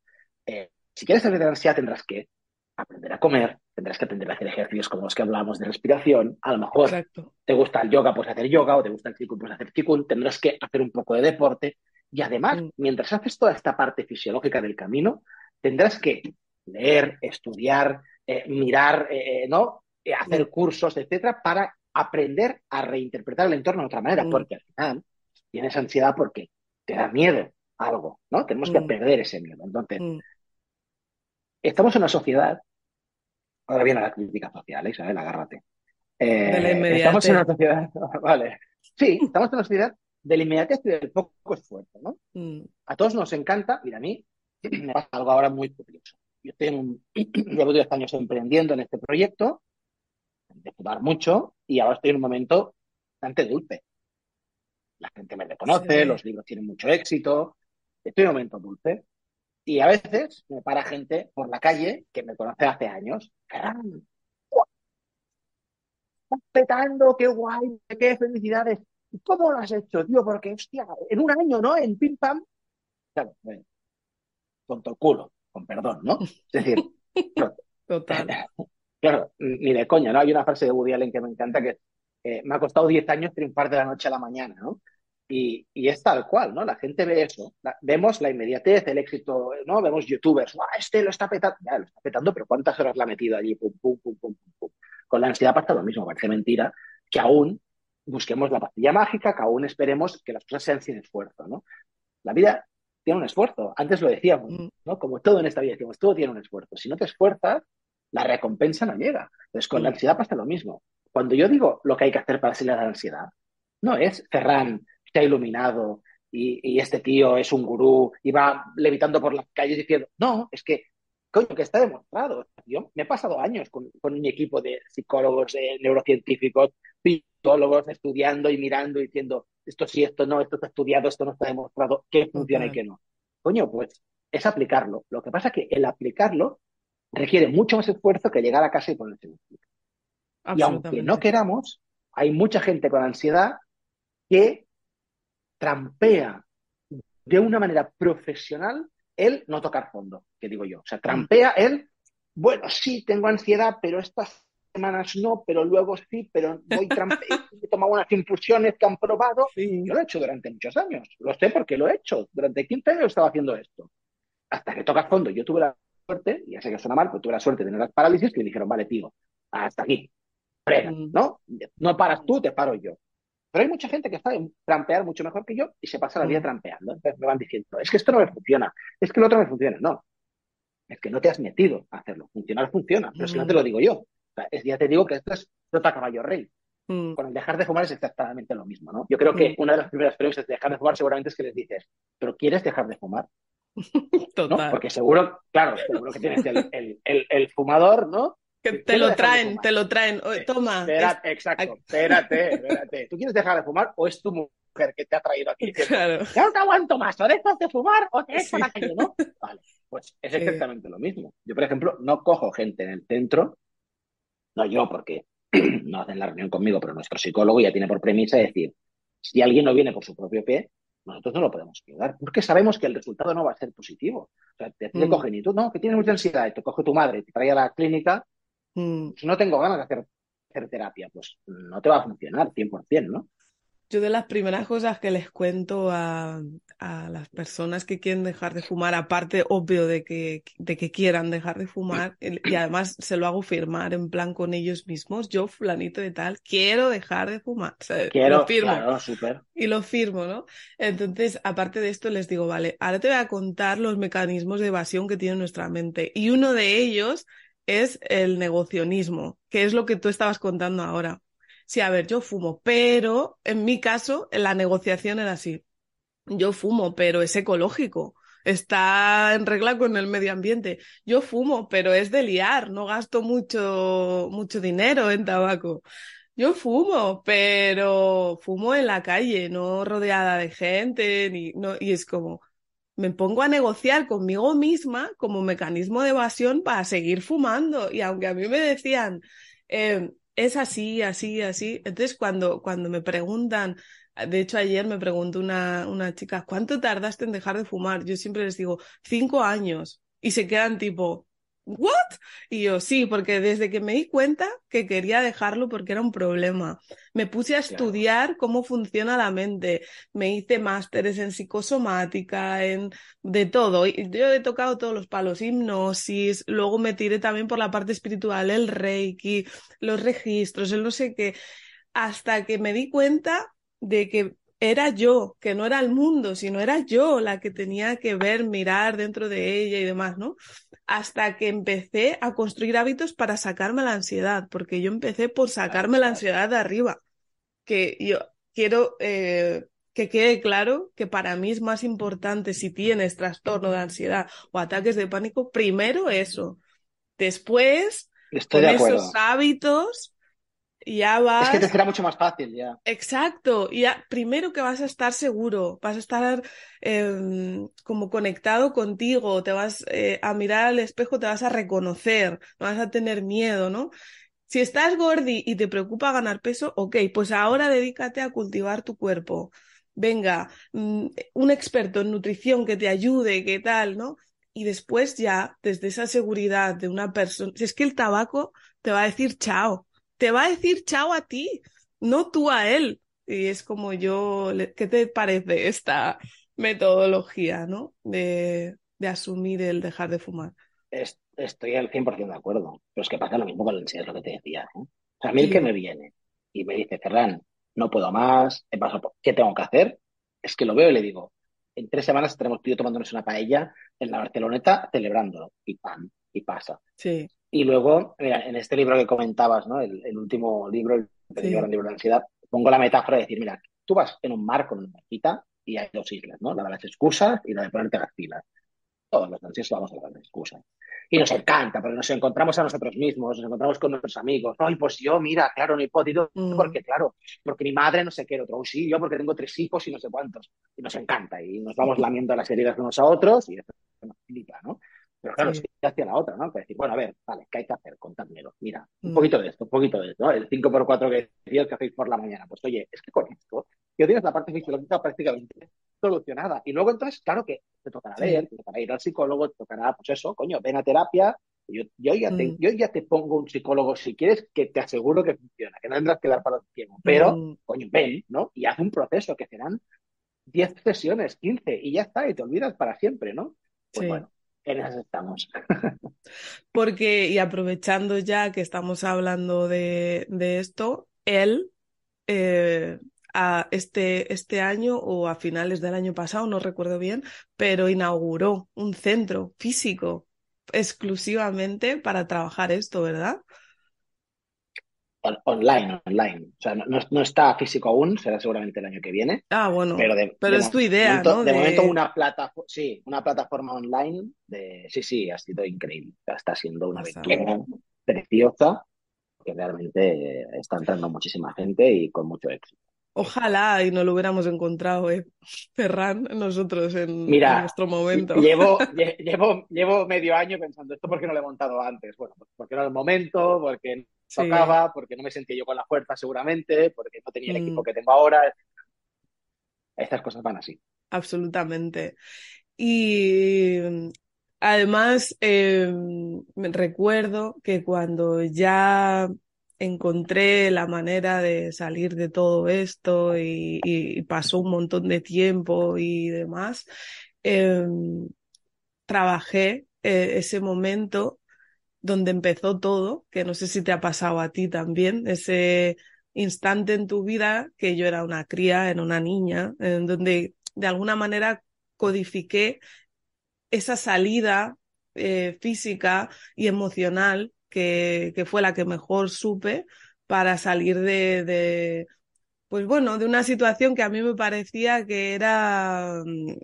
Eh, si quieres salir de la ansiedad tendrás que aprender a comer, tendrás que aprender a hacer ejercicios como los que hablábamos de respiración. A lo mejor exacto. te gusta el yoga, pues hacer yoga, o te gusta el qigong, pues hacer qigong, tendrás que hacer un poco de deporte. Y además, mientras haces toda esta parte fisiológica del camino, tendrás que leer, estudiar, eh, mirar, eh, eh, ¿no? Hacer cursos, etcétera, para aprender a reinterpretar el entorno de otra manera, mm, porque al final tienes ansiedad porque te da miedo algo, ¿no? Tenemos que mm, perder ese miedo. Entonces, mm, estamos en una sociedad, ahora viene la crítica social, Isabel, agárrate. De la Eh, estamos en una sociedad, <laughs> vale, sí, estamos en una sociedad de la inmediatez y del poco esfuerzo, ¿no? A todos nos encanta, mira, a mí me pasa algo ahora muy curioso. Yo tengo, <clears throat> llevo 10 años emprendiendo en este proyecto, de fumar mucho, y ahora estoy en un momento bastante dulce. La gente me reconoce, los libros tienen mucho éxito, estoy en un momento dulce. Y a veces me para gente por la calle que me conoce hace años. ¡Estás petando! ¡Qué guay! ¡Qué felicidades! ¿Y ¿Cómo lo has hecho, tío? Porque, hostia, en un año, ¿no? En pim pam. Claro, bueno, tonto el culo, con perdón, ¿no? Es decir, <laughs> Total. <laughs> claro, ni de coña, ¿no? Hay una frase de Woody Allen que me encanta que eh, me ha costado 10 años triunfar de la noche a la mañana, ¿no? Y, y es tal cual, ¿no? La gente ve eso, la- vemos la inmediatez, el éxito, ¿no? Vemos youtubers, ¡ah, este lo está petando! Ya, lo está petando, pero ¿cuántas horas le ha metido allí? Pum, pum, pum, pum, pum, pum. Con la ansiedad pasa lo mismo, parece mentira que aún busquemos la pastilla mágica, que aún esperemos que las cosas sean sin esfuerzo, ¿no? La vida tiene un esfuerzo, antes lo decíamos, Mm, ¿no? Como todo en esta vida, decimos, todo tiene un esfuerzo. Si no te esfuerzas, la recompensa no llega. Entonces, con la mm, ansiedad pasa lo mismo. Cuando yo digo lo que hay que hacer para salir de la ansiedad, no es Ferran se ha iluminado y, y este tío es un gurú y va levitando por las calles diciendo, no, es que coño, que está demostrado. Yo me he pasado años con, con mi equipo de psicólogos, de neurocientíficos, psicólogos, estudiando y mirando y diciendo esto sí, esto no, esto está estudiado, esto no está demostrado, qué funciona y qué no. Coño, pues es aplicarlo. Lo que pasa es que el aplicarlo requiere mucho más esfuerzo que llegar a casa y ponerse en Y aunque no queramos, hay mucha gente con ansiedad que trampea de una manera profesional el no tocar fondo, que digo yo. O sea, trampea el, bueno, sí, tengo ansiedad, pero estas semanas no, pero luego sí, pero voy <laughs> he tomado unas infusiones que han probado. Yo lo he hecho durante muchos años, lo sé porque lo he hecho. Durante 15 años estaba haciendo esto. Hasta que tocas fondo. Yo tuve la suerte, y ya sé que suena mal, pero tuve la suerte de tener las parálisis que me dijeron, vale, tío, hasta aquí. Mm. ¿no? No paras tú, te paro yo. Pero hay mucha gente que sabe trampear mucho mejor que yo y se pasa la vida mm. trampeando. Entonces me van diciendo, es que esto no me funciona, es que lo otro me funciona. No, es que no te has metido a hacerlo. Funcionar funciona, pero si no te lo mm. digo yo. ya te digo que esto es trota caballo rey. Con el dejar de fumar es exactamente lo mismo, ¿no? Yo creo que una de las primeras premisas de dejar de fumar seguramente es que les dices, ¿pero quieres dejar de fumar? <laughs> Total. Porque seguro, claro, seguro que tienes el, el, el fumador, ¿no? Que te lo traen, te lo traen. toma. Espérate, exacto, espérate, espérate. ¿Tú quieres dejar de fumar o es tu mujer que te ha traído aquí? <laughs> Claro. Ya no te aguanto más, o dejas de fumar o te echas la calle, ¿no? Vale, pues es exactamente lo mismo. Yo, por ejemplo, no cojo gente en el centro, no yo, porque <clears throat> no hacen la reunión conmigo, pero nuestro psicólogo ya tiene por premisa decir, si alguien no viene por su propio pie, nosotros no lo podemos ayudar, porque sabemos que el resultado no va a ser positivo. O sea, te, te mm. cogen y tú, no, que tienes mucha ansiedad, y te coge tu madre y te trae a la clínica, Mm. Si no tengo ganas de hacer, hacer, terapia, pues no te va a funcionar 100%, ¿no? Yo de las primeras cosas que les cuento a, a, las personas que quieren dejar de fumar, aparte obvio de que, de que quieran dejar de fumar, y además se lo hago firmar en plan con ellos mismos, yo fulanito de tal, quiero dejar de fumar. quiero, lo firmo. Y lo firmo, ¿no? Entonces, aparte de esto, les digo, vale, ahora te voy a contar los mecanismos de evasión que tiene nuestra mente. Y uno de ellos es el negocionismo, que es lo que tú estabas contando ahora. Sí, a ver, yo fumo, pero en mi caso la negociación era así. Yo fumo, pero es ecológico, está en regla con el medio ambiente. Yo fumo, pero es de liar, no gasto mucho, mucho dinero en tabaco. Yo fumo, pero fumo en la calle, no rodeada de gente, ni, no, y es como, me pongo a negociar conmigo misma como mecanismo de evasión para seguir fumando. Y aunque a mí me decían, eh, es así, así, así, entonces cuando, cuando me preguntan, de hecho ayer me preguntó una, una chica, ¿cuánto tardaste en dejar de fumar? Yo siempre les digo, cinco años. Y se quedan tipo, ¿What? Y yo, sí, porque desde que me di cuenta que quería dejarlo porque era un problema, me puse a estudiar cómo funciona la mente, me hice másteres en psicosomática, en de todo. Yo he tocado todos los palos, hipnosis, luego me tiré también por la parte espiritual, el reiki, los registros, el no sé qué, hasta que me di cuenta de que era yo, que no era el mundo, sino era yo la que tenía que ver, mirar dentro de ella y demás, ¿no? Hasta que empecé a construir hábitos para sacarme la ansiedad, porque yo empecé por sacarme la ansiedad de arriba. Que yo quiero eh, que quede claro que para mí es más importante si tienes trastorno de ansiedad o ataques de pánico, primero eso. Después, con esos hábitos, ya vas. Es que te será mucho más fácil, ya. Exacto. Ya, primero que vas a estar seguro, vas a estar em, como conectado contigo, te vas eh, a mirar al espejo, te vas a reconocer, no vas a tener miedo, ¿no? Si estás gordi y te preocupa ganar peso, ok, pues ahora dedícate a cultivar tu cuerpo. Venga, mm, un experto en nutrición que te ayude, qué tal, ¿no? Y después ya, desde esa seguridad de una persona, si es que el tabaco te va a decir chao, te va a decir chao a ti, no tú a él. Y es como yo, ¿qué te parece esta metodología, ¿no? De, de asumir el dejar de fumar. estoy al 100% de acuerdo, pero es que pasa lo mismo con el es lo que te decía. O sea, a mí el que me viene y me dice, Ferran, no puedo más, ¿qué tengo que hacer? Es que lo veo y le digo, en tres semanas estaremos tú tomándonos una paella en la Barceloneta celebrándolo. Y pan, y pasa. Sí. Y luego, mira, en este libro que comentabas, ¿no? El, último libro, el, libro de ansiedad, pongo la metáfora de decir, mira, tú vas en un mar con una barquita y hay dos islas, ¿no? La de las excusas y la de ponerte las pilas. todos los noches vamos a dar excusas. Y nos encanta, porque nos encontramos a nosotros mismos, nos encontramos con nuestros amigos. No, y pues yo, mira, claro, no he podido, Mm, porque claro, porque mi madre no sé qué, otro, sí, yo porque tengo tres hijos y no sé cuántos. Y nos encanta, y nos vamos <laughs> lamiendo las heridas unos a otros, y eso nos flipa, ¿no? Pero claro, es sí. que hacia la otra, ¿no? Que decir, bueno, a ver, vale, ¿qué hay que hacer? Contádmelo. Mira, un Mm, poquito de esto, un poquito de esto, ¿no? El 5x4 que decías que hacéis por la mañana. Pues oye, es que con esto, yo tienes la parte fisiológica prácticamente solucionada. Y luego entonces, claro que te tocará sí. leer, te tocará ir al psicólogo, te tocará, pues eso, coño, ven a terapia. Yo, yo, ya te, Mm, yo ya te pongo un psicólogo si quieres, que te aseguro que funciona, que no tendrás que dar para los ciegos. Pero, mm, coño, ven, ¿no? Y haz un proceso que serán 10 sesiones, 15, y ya está, y te olvidas para siempre, ¿no? Pues sí. bueno, en esas estamos. Porque, y aprovechando ya que estamos hablando de, de esto, él eh, a este, este año o a finales del año pasado, no recuerdo bien, pero inauguró un centro físico exclusivamente para trabajar esto, ¿verdad? On- online, online. O sea, no, no- está físico aún, será seguramente el año que viene, Ah, bueno, pero de, pero de es tu idea, momento, ¿no? de momento una plataforma, sí, una plataforma online de, sí, sí, ha sido increíble. Está siendo una aventura preciosa, que realmente está entrando muchísima gente y con mucho éxito. Ojalá y no lo hubiéramos encontrado, eh, Ferran, nosotros en, en nuestro momento. llevo, <laughs> lle- llevo, llevo medio año pensando, ¿esto por qué no lo he montado antes? Bueno, pues porque no era el momento, porque Sí. tocaba, porque no me sentía yo con la fuerza seguramente, porque no tenía el equipo Mm. que tengo ahora. Estas cosas van así. Absolutamente. Y además, eh, me recuerdo que cuando ya encontré la manera de salir de todo esto y, y- y pasó un montón de tiempo y demás, eh, trabajé eh, ese momento donde empezó todo, que no sé si te ha pasado a ti también, ese instante en tu vida que yo era una cría, era una niña, en donde de alguna manera codifiqué esa salida eh, física y emocional que, que fue la que mejor supe para salir de, de, pues bueno, de una situación que a mí me parecía que era mm,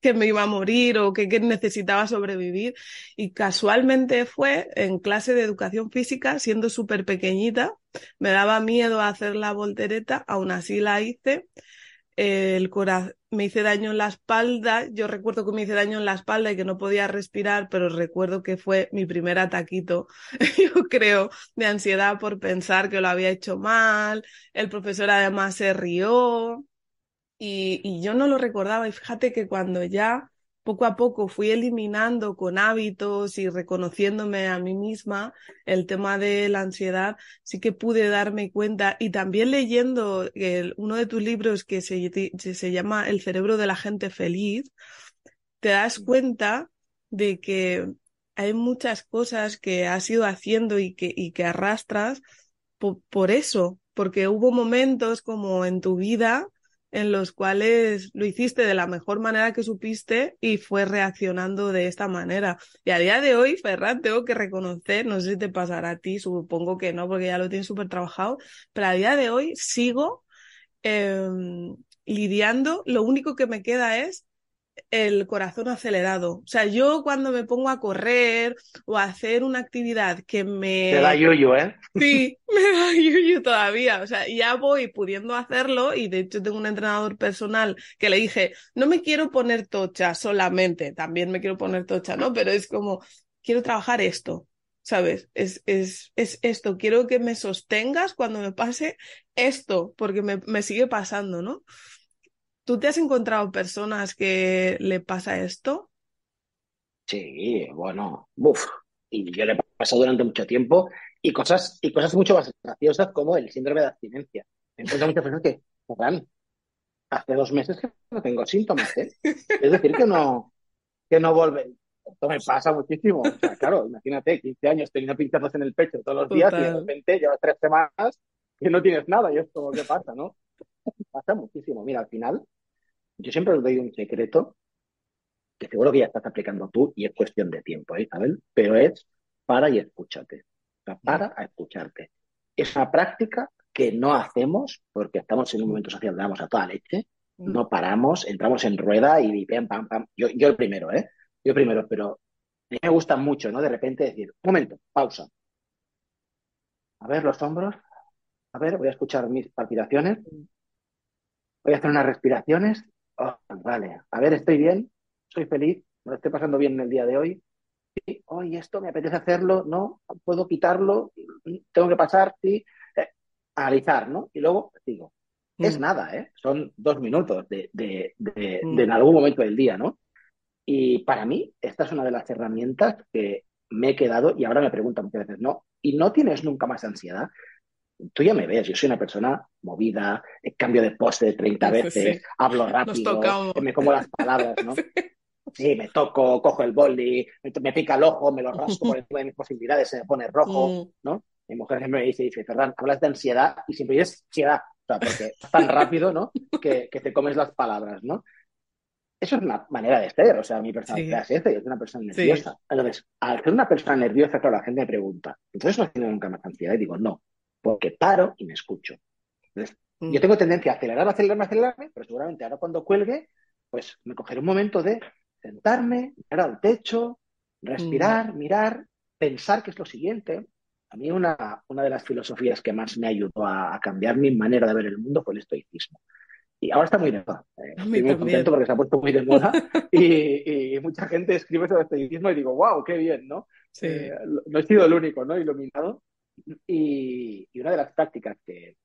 que me iba a morir o que, que necesitaba sobrevivir. Y casualmente fue en clase de educación física, siendo súper pequeñita, me daba miedo hacer la voltereta, aún así la hice. El me hice daño en la espalda, yo recuerdo que me hice daño en la espalda y que no podía respirar, pero recuerdo que fue mi primer ataquito, <laughs> yo creo, de ansiedad por pensar que lo había hecho mal. El profesor además se rió. Y, y yo no lo recordaba y fíjate que cuando ya poco a poco fui eliminando con hábitos y reconociéndome a mí misma el tema de la ansiedad, sí que pude darme cuenta y también leyendo el- uno de tus libros que se, se llama El cerebro de la gente feliz, te das cuenta de que hay muchas cosas que has ido haciendo y que, y que arrastras po- por eso, porque hubo momentos como en tu vida en los cuales lo hiciste de la mejor manera que supiste y fue reaccionando de esta manera. Y a día de hoy, Ferran, tengo que reconocer, no sé si te pasará a ti, supongo que no, porque ya lo tienes súper trabajado, pero a día de hoy sigo eh, lidiando, lo único que me queda es el corazón acelerado. O sea, yo cuando me pongo a correr o a hacer una actividad que me... Te da yuyu, ¿eh? Sí, <laughs> me da yuyu todavía. O sea, ya voy pudiendo hacerlo y de hecho tengo un entrenador personal que le dije, no me quiero poner tocha solamente, también me quiero poner tocha, ¿no? Pero es como, quiero trabajar esto, ¿sabes? Es, es, es esto, quiero que me sostengas cuando me pase esto, porque me, me sigue pasando, ¿no? ¿Tú te has encontrado personas que le pasa esto? Sí, bueno, buf. Y yo le he pasado durante mucho tiempo y cosas, y cosas mucho más graciosas como el síndrome de abstinencia. Me encuentro muchas personas que, Ferran, hace dos meses que no tengo síntomas, ¿eh? Es decir, que no, que no vuelven. Esto me pasa muchísimo. O sea, claro, imagínate, 15 años teniendo pinchazos en el pecho todos los días y de repente llevas tres semanas y no tienes nada. Y es como, ¿qué pasa, no? Pasa muchísimo. Mira, al final, yo siempre os doy un secreto que seguro que ya estás aplicando tú y es cuestión de tiempo, ¿eh, Isabel? Pero es para y escúchate. O sea, para a escucharte. Es una práctica que no hacemos porque estamos en un momento social donde vamos a toda leche Mm. No paramos, entramos en rueda y pam, pam, pam. Yo, yo el primero, ¿eh? Yo primero, pero a mí me gusta mucho, ¿no? De repente decir, un momento, pausa. A ver los hombros. A ver, voy a escuchar mis palpitaciones. Voy a hacer unas respiraciones. Oh, vale. A ver, estoy bien. Soy feliz. Me lo estoy pasando bien en el día de hoy. Sí, hoy esto me apetece hacerlo, ¿no? Puedo quitarlo. Tengo que pasar, sí. Eh, analizar, ¿no? Y luego digo, es Mm. nada, ¿eh? Son dos minutos de, de, de, Mm. de en algún momento del día, ¿no? Y para mí, esta es una de las herramientas que me he quedado y ahora me preguntan muchas veces, ¿no? ¿Y no tienes nunca más ansiedad? Tú ya me ves, yo soy una persona movida, eh, cambio de pose 30 <laughs> Sí. veces, hablo Nos rápido, tocamos. me como las palabras, ¿no? <laughs> Sí, me toco, cojo el boli, me, pica el ojo, me lo rasco por encima de mis <laughs> posibilidades, se me pone rojo, Mm. ¿no? Mi mujer siempre me dice, dice, Ferran, hablas de ansiedad y siempre dices ansiedad, o sea, porque es tan rápido, ¿no? Que, que te comes las palabras, ¿no? Eso es una manera de ser, o sea, mi personalidad Sí. es esta, yo soy una persona Sí. nerviosa. Entonces, al ser una persona nerviosa, claro, la gente me pregunta, entonces no tienes nunca más ansiedad, y digo, no, porque paro y me escucho. Entonces, Mm. yo tengo tendencia a acelerar, acelerar, acelerarme, pero seguramente ahora cuando cuelgue, pues me cogeré un momento de sentarme, mirar al techo, respirar, mirar, pensar qué es lo siguiente. A mí una, una de las filosofías que más me ayudó a, a cambiar mi manera de ver el mundo fue el estoicismo. Y ahora está muy de moda. Eh, estoy muy también. contento porque se ha puesto muy de moda <laughs> y, y mucha gente escribe sobre estoicismo y digo, wow, qué bien, ¿no? Sí. Eh, no he sido el único, ¿no? Iluminado. Y, y una de las prácticas que,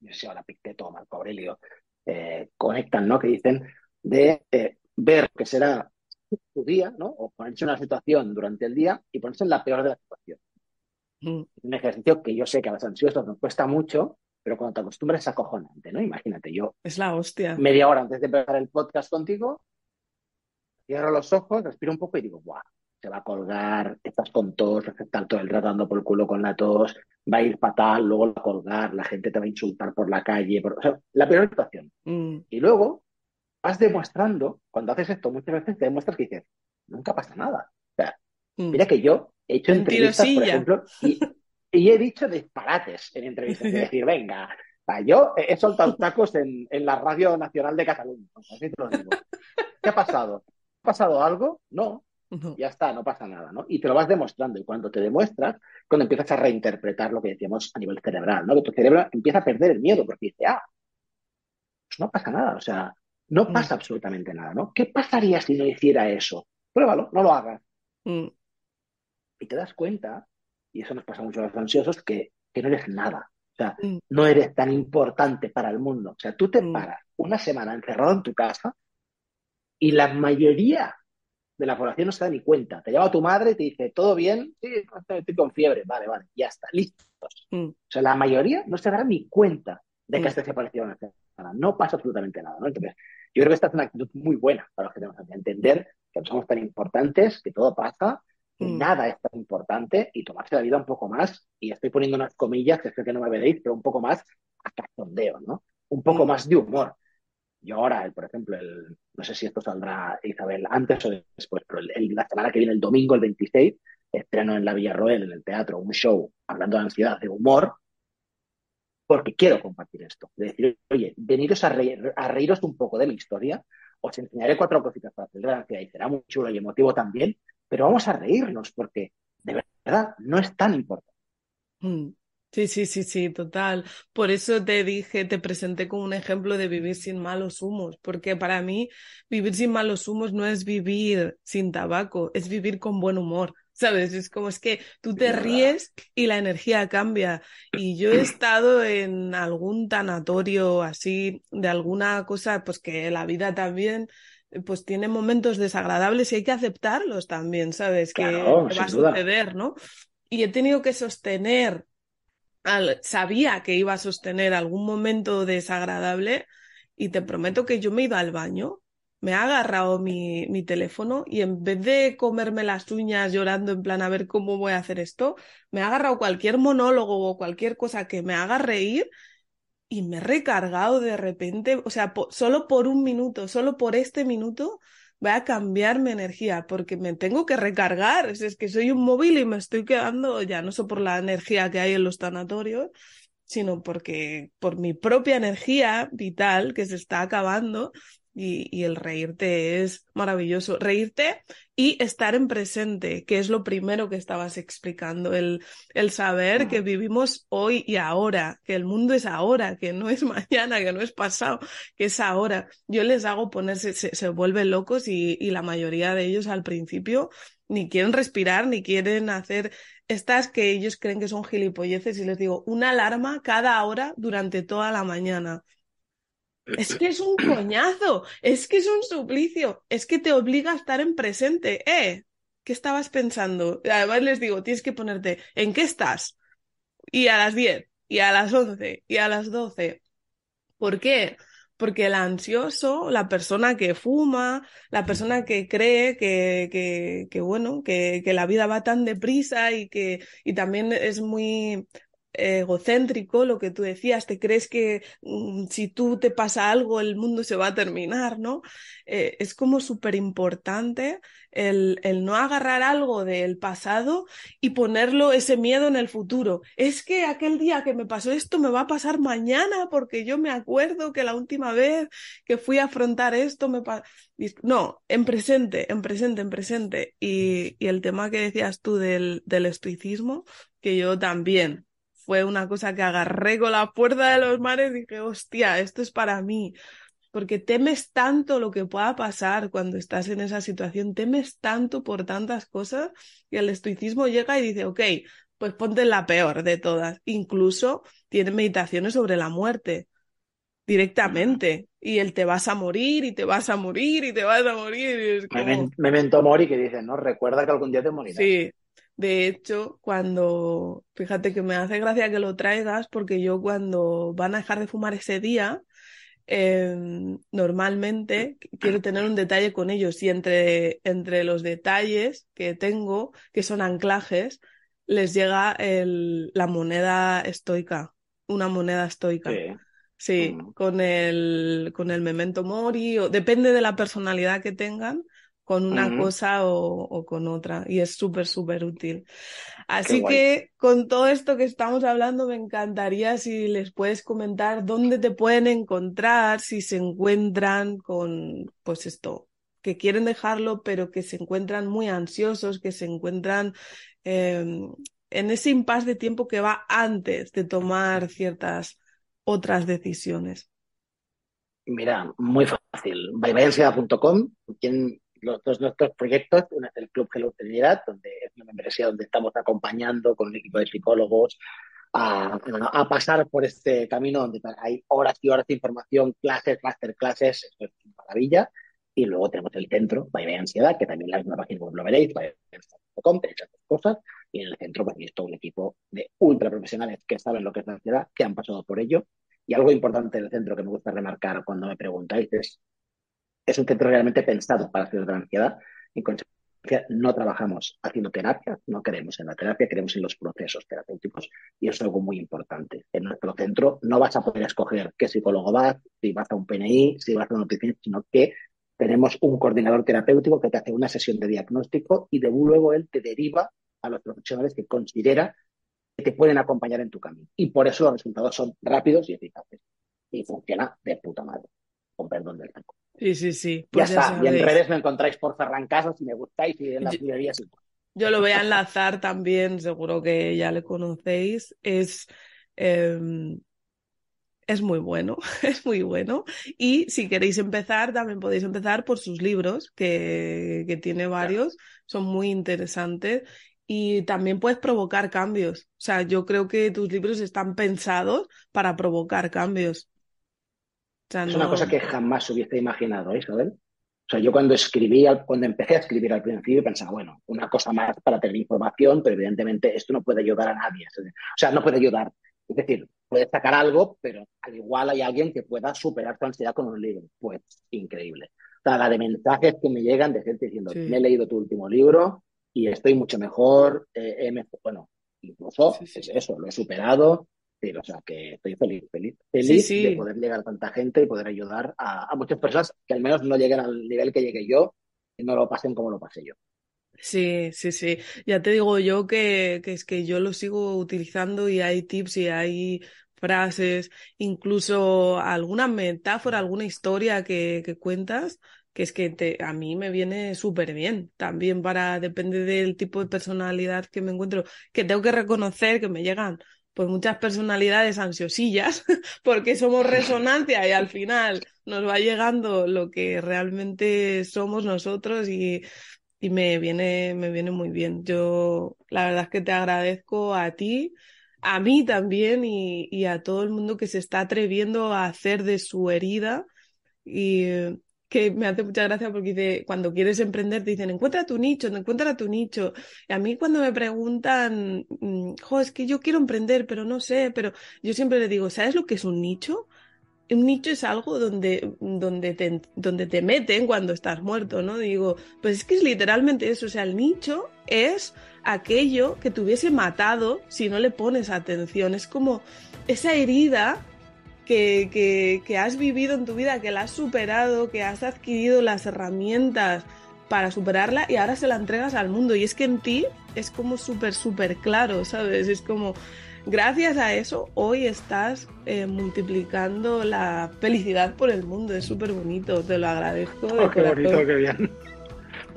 no sé ahora Picteto o Marco Aurelio eh, conectan, ¿no? Que dicen de eh, ver que será tu día, ¿no? O ponerse en una situación durante el día y ponerse en la peor de las situaciones. Mm. Es un ejercicio que yo sé que a los ansiosos nos cuesta mucho, pero cuando te acostumbras es acojonante, ¿no? Imagínate, yo Es la hostia. media hora antes de empezar el podcast contigo, cierro los ojos, respiro un poco y digo, ¡guau! Se va a colgar, estás con tos, estar todo el rato dando por el culo con la tos, va a ir fatal, luego va a colgar, la gente te va a insultar por la calle, por... o sea, la peor situación. Mm. Y luego vas demostrando, cuando haces esto muchas veces te demuestras que dices, nunca pasa nada. O sea, Mm. mira que yo he hecho entrevistas, por ejemplo, y, <laughs> y he dicho disparates en entrevistas. Es decir, venga, yo he soltado tacos en, en la Radio Nacional de Cataluña. sea, así te lo digo. ¿Qué ha pasado? ¿Ha pasado algo? No, No. ya está, no pasa nada, ¿no? Y te lo vas demostrando. Y cuando te demuestras, cuando empiezas a reinterpretar lo que decíamos a nivel cerebral, ¿no? Que tu cerebro empieza a perder el miedo porque dice, ah, pues no pasa nada, o sea, no Mm. pasa absolutamente nada, ¿no? ¿Qué pasaría si no hiciera eso? Pruébalo, no lo hagas. Mm. Y te das cuenta, y eso nos pasa mucho a los ansiosos, que, que no eres nada. O sea, Mm. no eres tan importante para el mundo. O sea, tú te paras una semana encerrado en tu casa y la mayoría de la población no se da ni cuenta. Te llama tu madre y te dice, ¿todo bien? Sí, estoy con fiebre. Vale, vale, ya está, listos. Mm. O sea, la mayoría no se dará ni cuenta de que Mm. estés desaparecido una semana. No pasa absolutamente nada, ¿no? Entonces, yo creo que esta es una actitud muy buena para los que tenemos que entender que no somos tan importantes, que todo pasa, que Mm. nada es tan importante y tomarse la vida un poco más, y estoy poniendo unas comillas que creo que no me veréis, pero un poco más a cachondeo, ¿no? Un poco Mm. más de humor. Yo ahora, por ejemplo, el, no sé si esto saldrá, Isabel, antes o después, pero el- la semana que viene, el domingo, el 26, estreno en la Villarroel, en el teatro, un show hablando de ansiedad, de humor, porque quiero compartir esto. De decir, oye, veniros a, reír- a reíros un poco de mi historia, os enseñaré cuatro cositas para hacer la ansiedad y será muy chulo y emotivo también, pero vamos a reírnos porque de verdad no es tan importante. Mm. Sí, sí, sí, sí, total. Por eso te dije, te presenté como un ejemplo de vivir sin malos humos, porque para mí vivir sin malos humos no es vivir sin tabaco, es vivir con buen humor, ¿sabes? Es como es que tú te ríes y la energía cambia. Y yo he estado en algún tanatorio así, de alguna cosa, pues que la vida también pues tiene momentos desagradables y hay que aceptarlos también, ¿sabes? Que, Claro, que va a duda. suceder, ¿no? Y he tenido que sostener sabía que iba a sostener algún momento desagradable y te prometo que yo me he ido al baño, me ha agarrado mi, mi teléfono y en vez de comerme las uñas llorando en plan a ver cómo voy a hacer esto, me ha agarrado cualquier monólogo o cualquier cosa que me haga reír y me he recargado de repente, o sea, solo por un minuto, solo por este minuto voy a cambiar mi energía porque me tengo que recargar. Es, es que soy un móvil y me estoy quedando ya no sé por la energía que hay en los tanatorios. sino porque por mi propia energía vital que se está acabando y, el reírte es maravilloso. Reírte y estar en presente, que es lo primero que estabas explicando, el, el saber que vivimos hoy y ahora, que el mundo es ahora, que no es <laughs> mañana, que no es pasado, que es ahora. Yo les hago ponerse, se, se vuelven locos y, y la mayoría de ellos al principio ni quieren respirar, ni quieren hacer estas que ellos creen que son gilipolleces y les digo, una alarma cada hora durante toda la mañana. Es que es un coñazo, es que es un suplicio, es que te obliga a estar en presente. ¿Eh? ¿Qué estabas pensando? Además les digo, tienes que ponerte, ¿en qué estás? Y a las 10, y a las 11, y a las 12. ¿Por qué? Porque el ansioso, la persona que fuma, la persona que cree que, que, bueno, que, que, la vida va tan deprisa y que y también es muy egocéntrico, lo que tú decías, te crees que mm, si tú te pasa algo el mundo se va a terminar, ¿no? Eh, es como súper importante el, el, no agarrar algo del pasado y ponerlo ese miedo en el futuro. Es que aquel día que me pasó esto me va a pasar mañana porque yo me acuerdo que la última vez que fui a afrontar esto me pasó. No, en presente, en presente, en presente. Y, y el tema que decías tú del, del estoicismo, que yo también fue una cosa que agarré con la puerta de los mares y dije, hostia, esto es para mí. Porque temes tanto lo que pueda pasar cuando estás en esa situación, temes tanto por tantas cosas y el estoicismo llega y dice, ok, pues ponte la peor de todas. Incluso tiene meditaciones sobre la muerte directamente. Y él te vas a morir y te vas a morir y te vas a morir. Me Memento mori que dice, ¿no? Recuerda que algún día te morirás. Sí, de hecho, cuando, fíjate que me hace gracia que lo traigas, porque yo cuando van a dejar de fumar ese día, em, normalmente quiero tener un detalle con ellos y entre, entre los detalles que tengo, que son anclajes, les llega el, la moneda estoica, una moneda estoica. Sí. Mm. con el, con el memento mori, o depende de la personalidad que tengan, con una cosa o, con otra y es súper, súper útil. Así que con todo esto que estamos hablando, me encantaría si les puedes comentar dónde te pueden encontrar, si se encuentran con, pues esto, que quieren dejarlo, pero que se encuentran muy ansiosos, que se encuentran em, en ese impasse de tiempo que va antes de tomar ciertas otras decisiones. Mira, muy fácil. Byebayansiedad.com, quien los dos nuestros proyectos. Uno es el Club Hello donde es una membresía donde estamos acompañando con un equipo de psicólogos a, a, pasar por este camino donde hay horas y horas de información, clases, masterclasses, eso es una maravilla. Y luego tenemos el centro, Baile Ansiedad, que también la misma página web lo veréis, baileansiedad.com, tenéis esas cosas. Y en el centro, pues, es todo un equipo de ultra profesionales que saben lo que es la ansiedad, que han pasado por ello. Y algo importante del centro que me gusta remarcar cuando me preguntáis es es un centro realmente pensado para hacer de la ansiedad. En consecuencia, no trabajamos haciendo terapia, no queremos en la terapia, queremos en los procesos terapéuticos y eso es algo muy importante. En nuestro centro no vas a poder escoger qué psicólogo vas, si vas a un PNI, si vas a una nutrición, sino que tenemos un coordinador terapéutico que te hace una sesión de diagnóstico y de luego él te deriva a los profesionales que considera que te pueden acompañar en tu camino. Y por eso los resultados son rápidos y eficaces. Y funciona de puta madre, con perdón del tiempo. Sí, sí, sí. Pues ya, está. Y en redes me encontráis por Ferran Casas si me gustáis y en las librerías yo, yo lo voy a enlazar también, seguro que ya le conocéis. Es, eh, es muy bueno, <laughs> es muy bueno. Y si queréis empezar, también podéis empezar por sus libros, que, que tiene varios, son muy interesantes. Y también puedes provocar cambios. O sea, yo creo que tus libros están pensados para provocar cambios. Es una cosa que jamás hubiese imaginado, Isabel. O sea, yo cuando escribí, cuando empecé a escribir al principio, pensaba, bueno, una cosa más para tener información, pero evidentemente esto no puede ayudar a nadie. O sea, no puede ayudar. Es decir, puede sacar algo, pero al igual hay alguien que pueda superar su ansiedad con un libro. Pues increíble. O sea, la de mensajes que me llegan de gente diciendo, me he leído tu último libro y estoy mucho mejor, eh, bueno, incluso es eso, lo he superado, Sí, o sea, que estoy feliz, feliz, feliz de poder llegar a tanta gente y poder ayudar a, muchas personas que al menos no lleguen al nivel que llegué yo y no lo pasen como lo pasé yo. Sí, sí, sí. Ya te digo yo que, que, es que yo lo sigo utilizando y hay tips y hay frases, incluso alguna metáfora, alguna historia que, que cuentas, que es que te, a mí me viene súper bien. También para, depende del tipo de personalidad que me encuentro, que tengo que reconocer que me llegan pues muchas personalidades ansiosillas, <laughs> porque somos resonancia y al final nos va llegando lo que realmente somos nosotros y, y me viene, me viene muy bien. Yo la verdad es que te agradezco a ti, a mí también y, y a todo el mundo que se está atreviendo a hacer de su herida y que me hace mucha gracia porque dice, cuando quieres emprender te dicen, encuentra tu nicho, encuentra tu nicho. Y a mí cuando me preguntan, mm, jo, es que yo quiero emprender, pero no sé, pero yo siempre le digo, ¿sabes lo que es un nicho? Un nicho es algo donde, donde, te, donde te meten cuando estás muerto, ¿no? Digo, pues es que es literalmente eso, o sea, el nicho es aquello que te hubiese matado si no le pones atención, es como esa herida que, que, has vivido en tu vida, que la has superado, que has adquirido las herramientas para superarla y ahora se la entregas al mundo. Y es que en ti es como súper, súper claro, ¿sabes? Es como, gracias a eso, hoy estás eh, multiplicando la felicidad por el mundo. Es súper bonito, te lo agradezco. Oh, qué bonito, qué bien.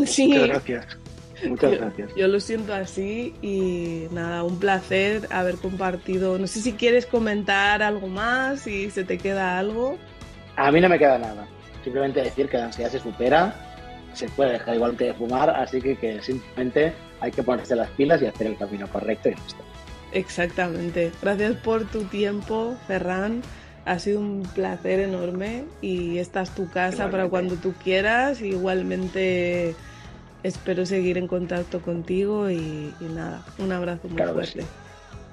Sí. Muchas gracias. Muchas yo, gracias. Yo lo siento así y nada, un placer haber compartido. No sé si quieres comentar algo más, si se te queda algo. A mí no me queda nada. Simplemente decir que la ansiedad se supera, se puede dejar igual que fumar, así que, que simplemente hay que ponerse las pilas y hacer el camino correcto y listo. Exactamente. Gracias por tu tiempo, Ferran. Ha sido un placer enorme y esta es tu casa Igualmente. para cuando tú quieras. Igualmente espero seguir en contacto contigo y, y nada, un abrazo muy claro fuerte. Sí.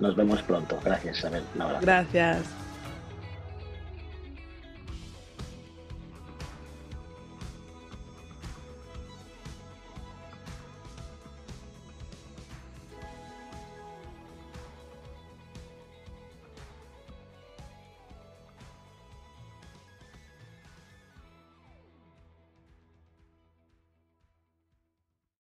Nos vemos pronto. Gracias, Isabel. Un abrazo. Gracias.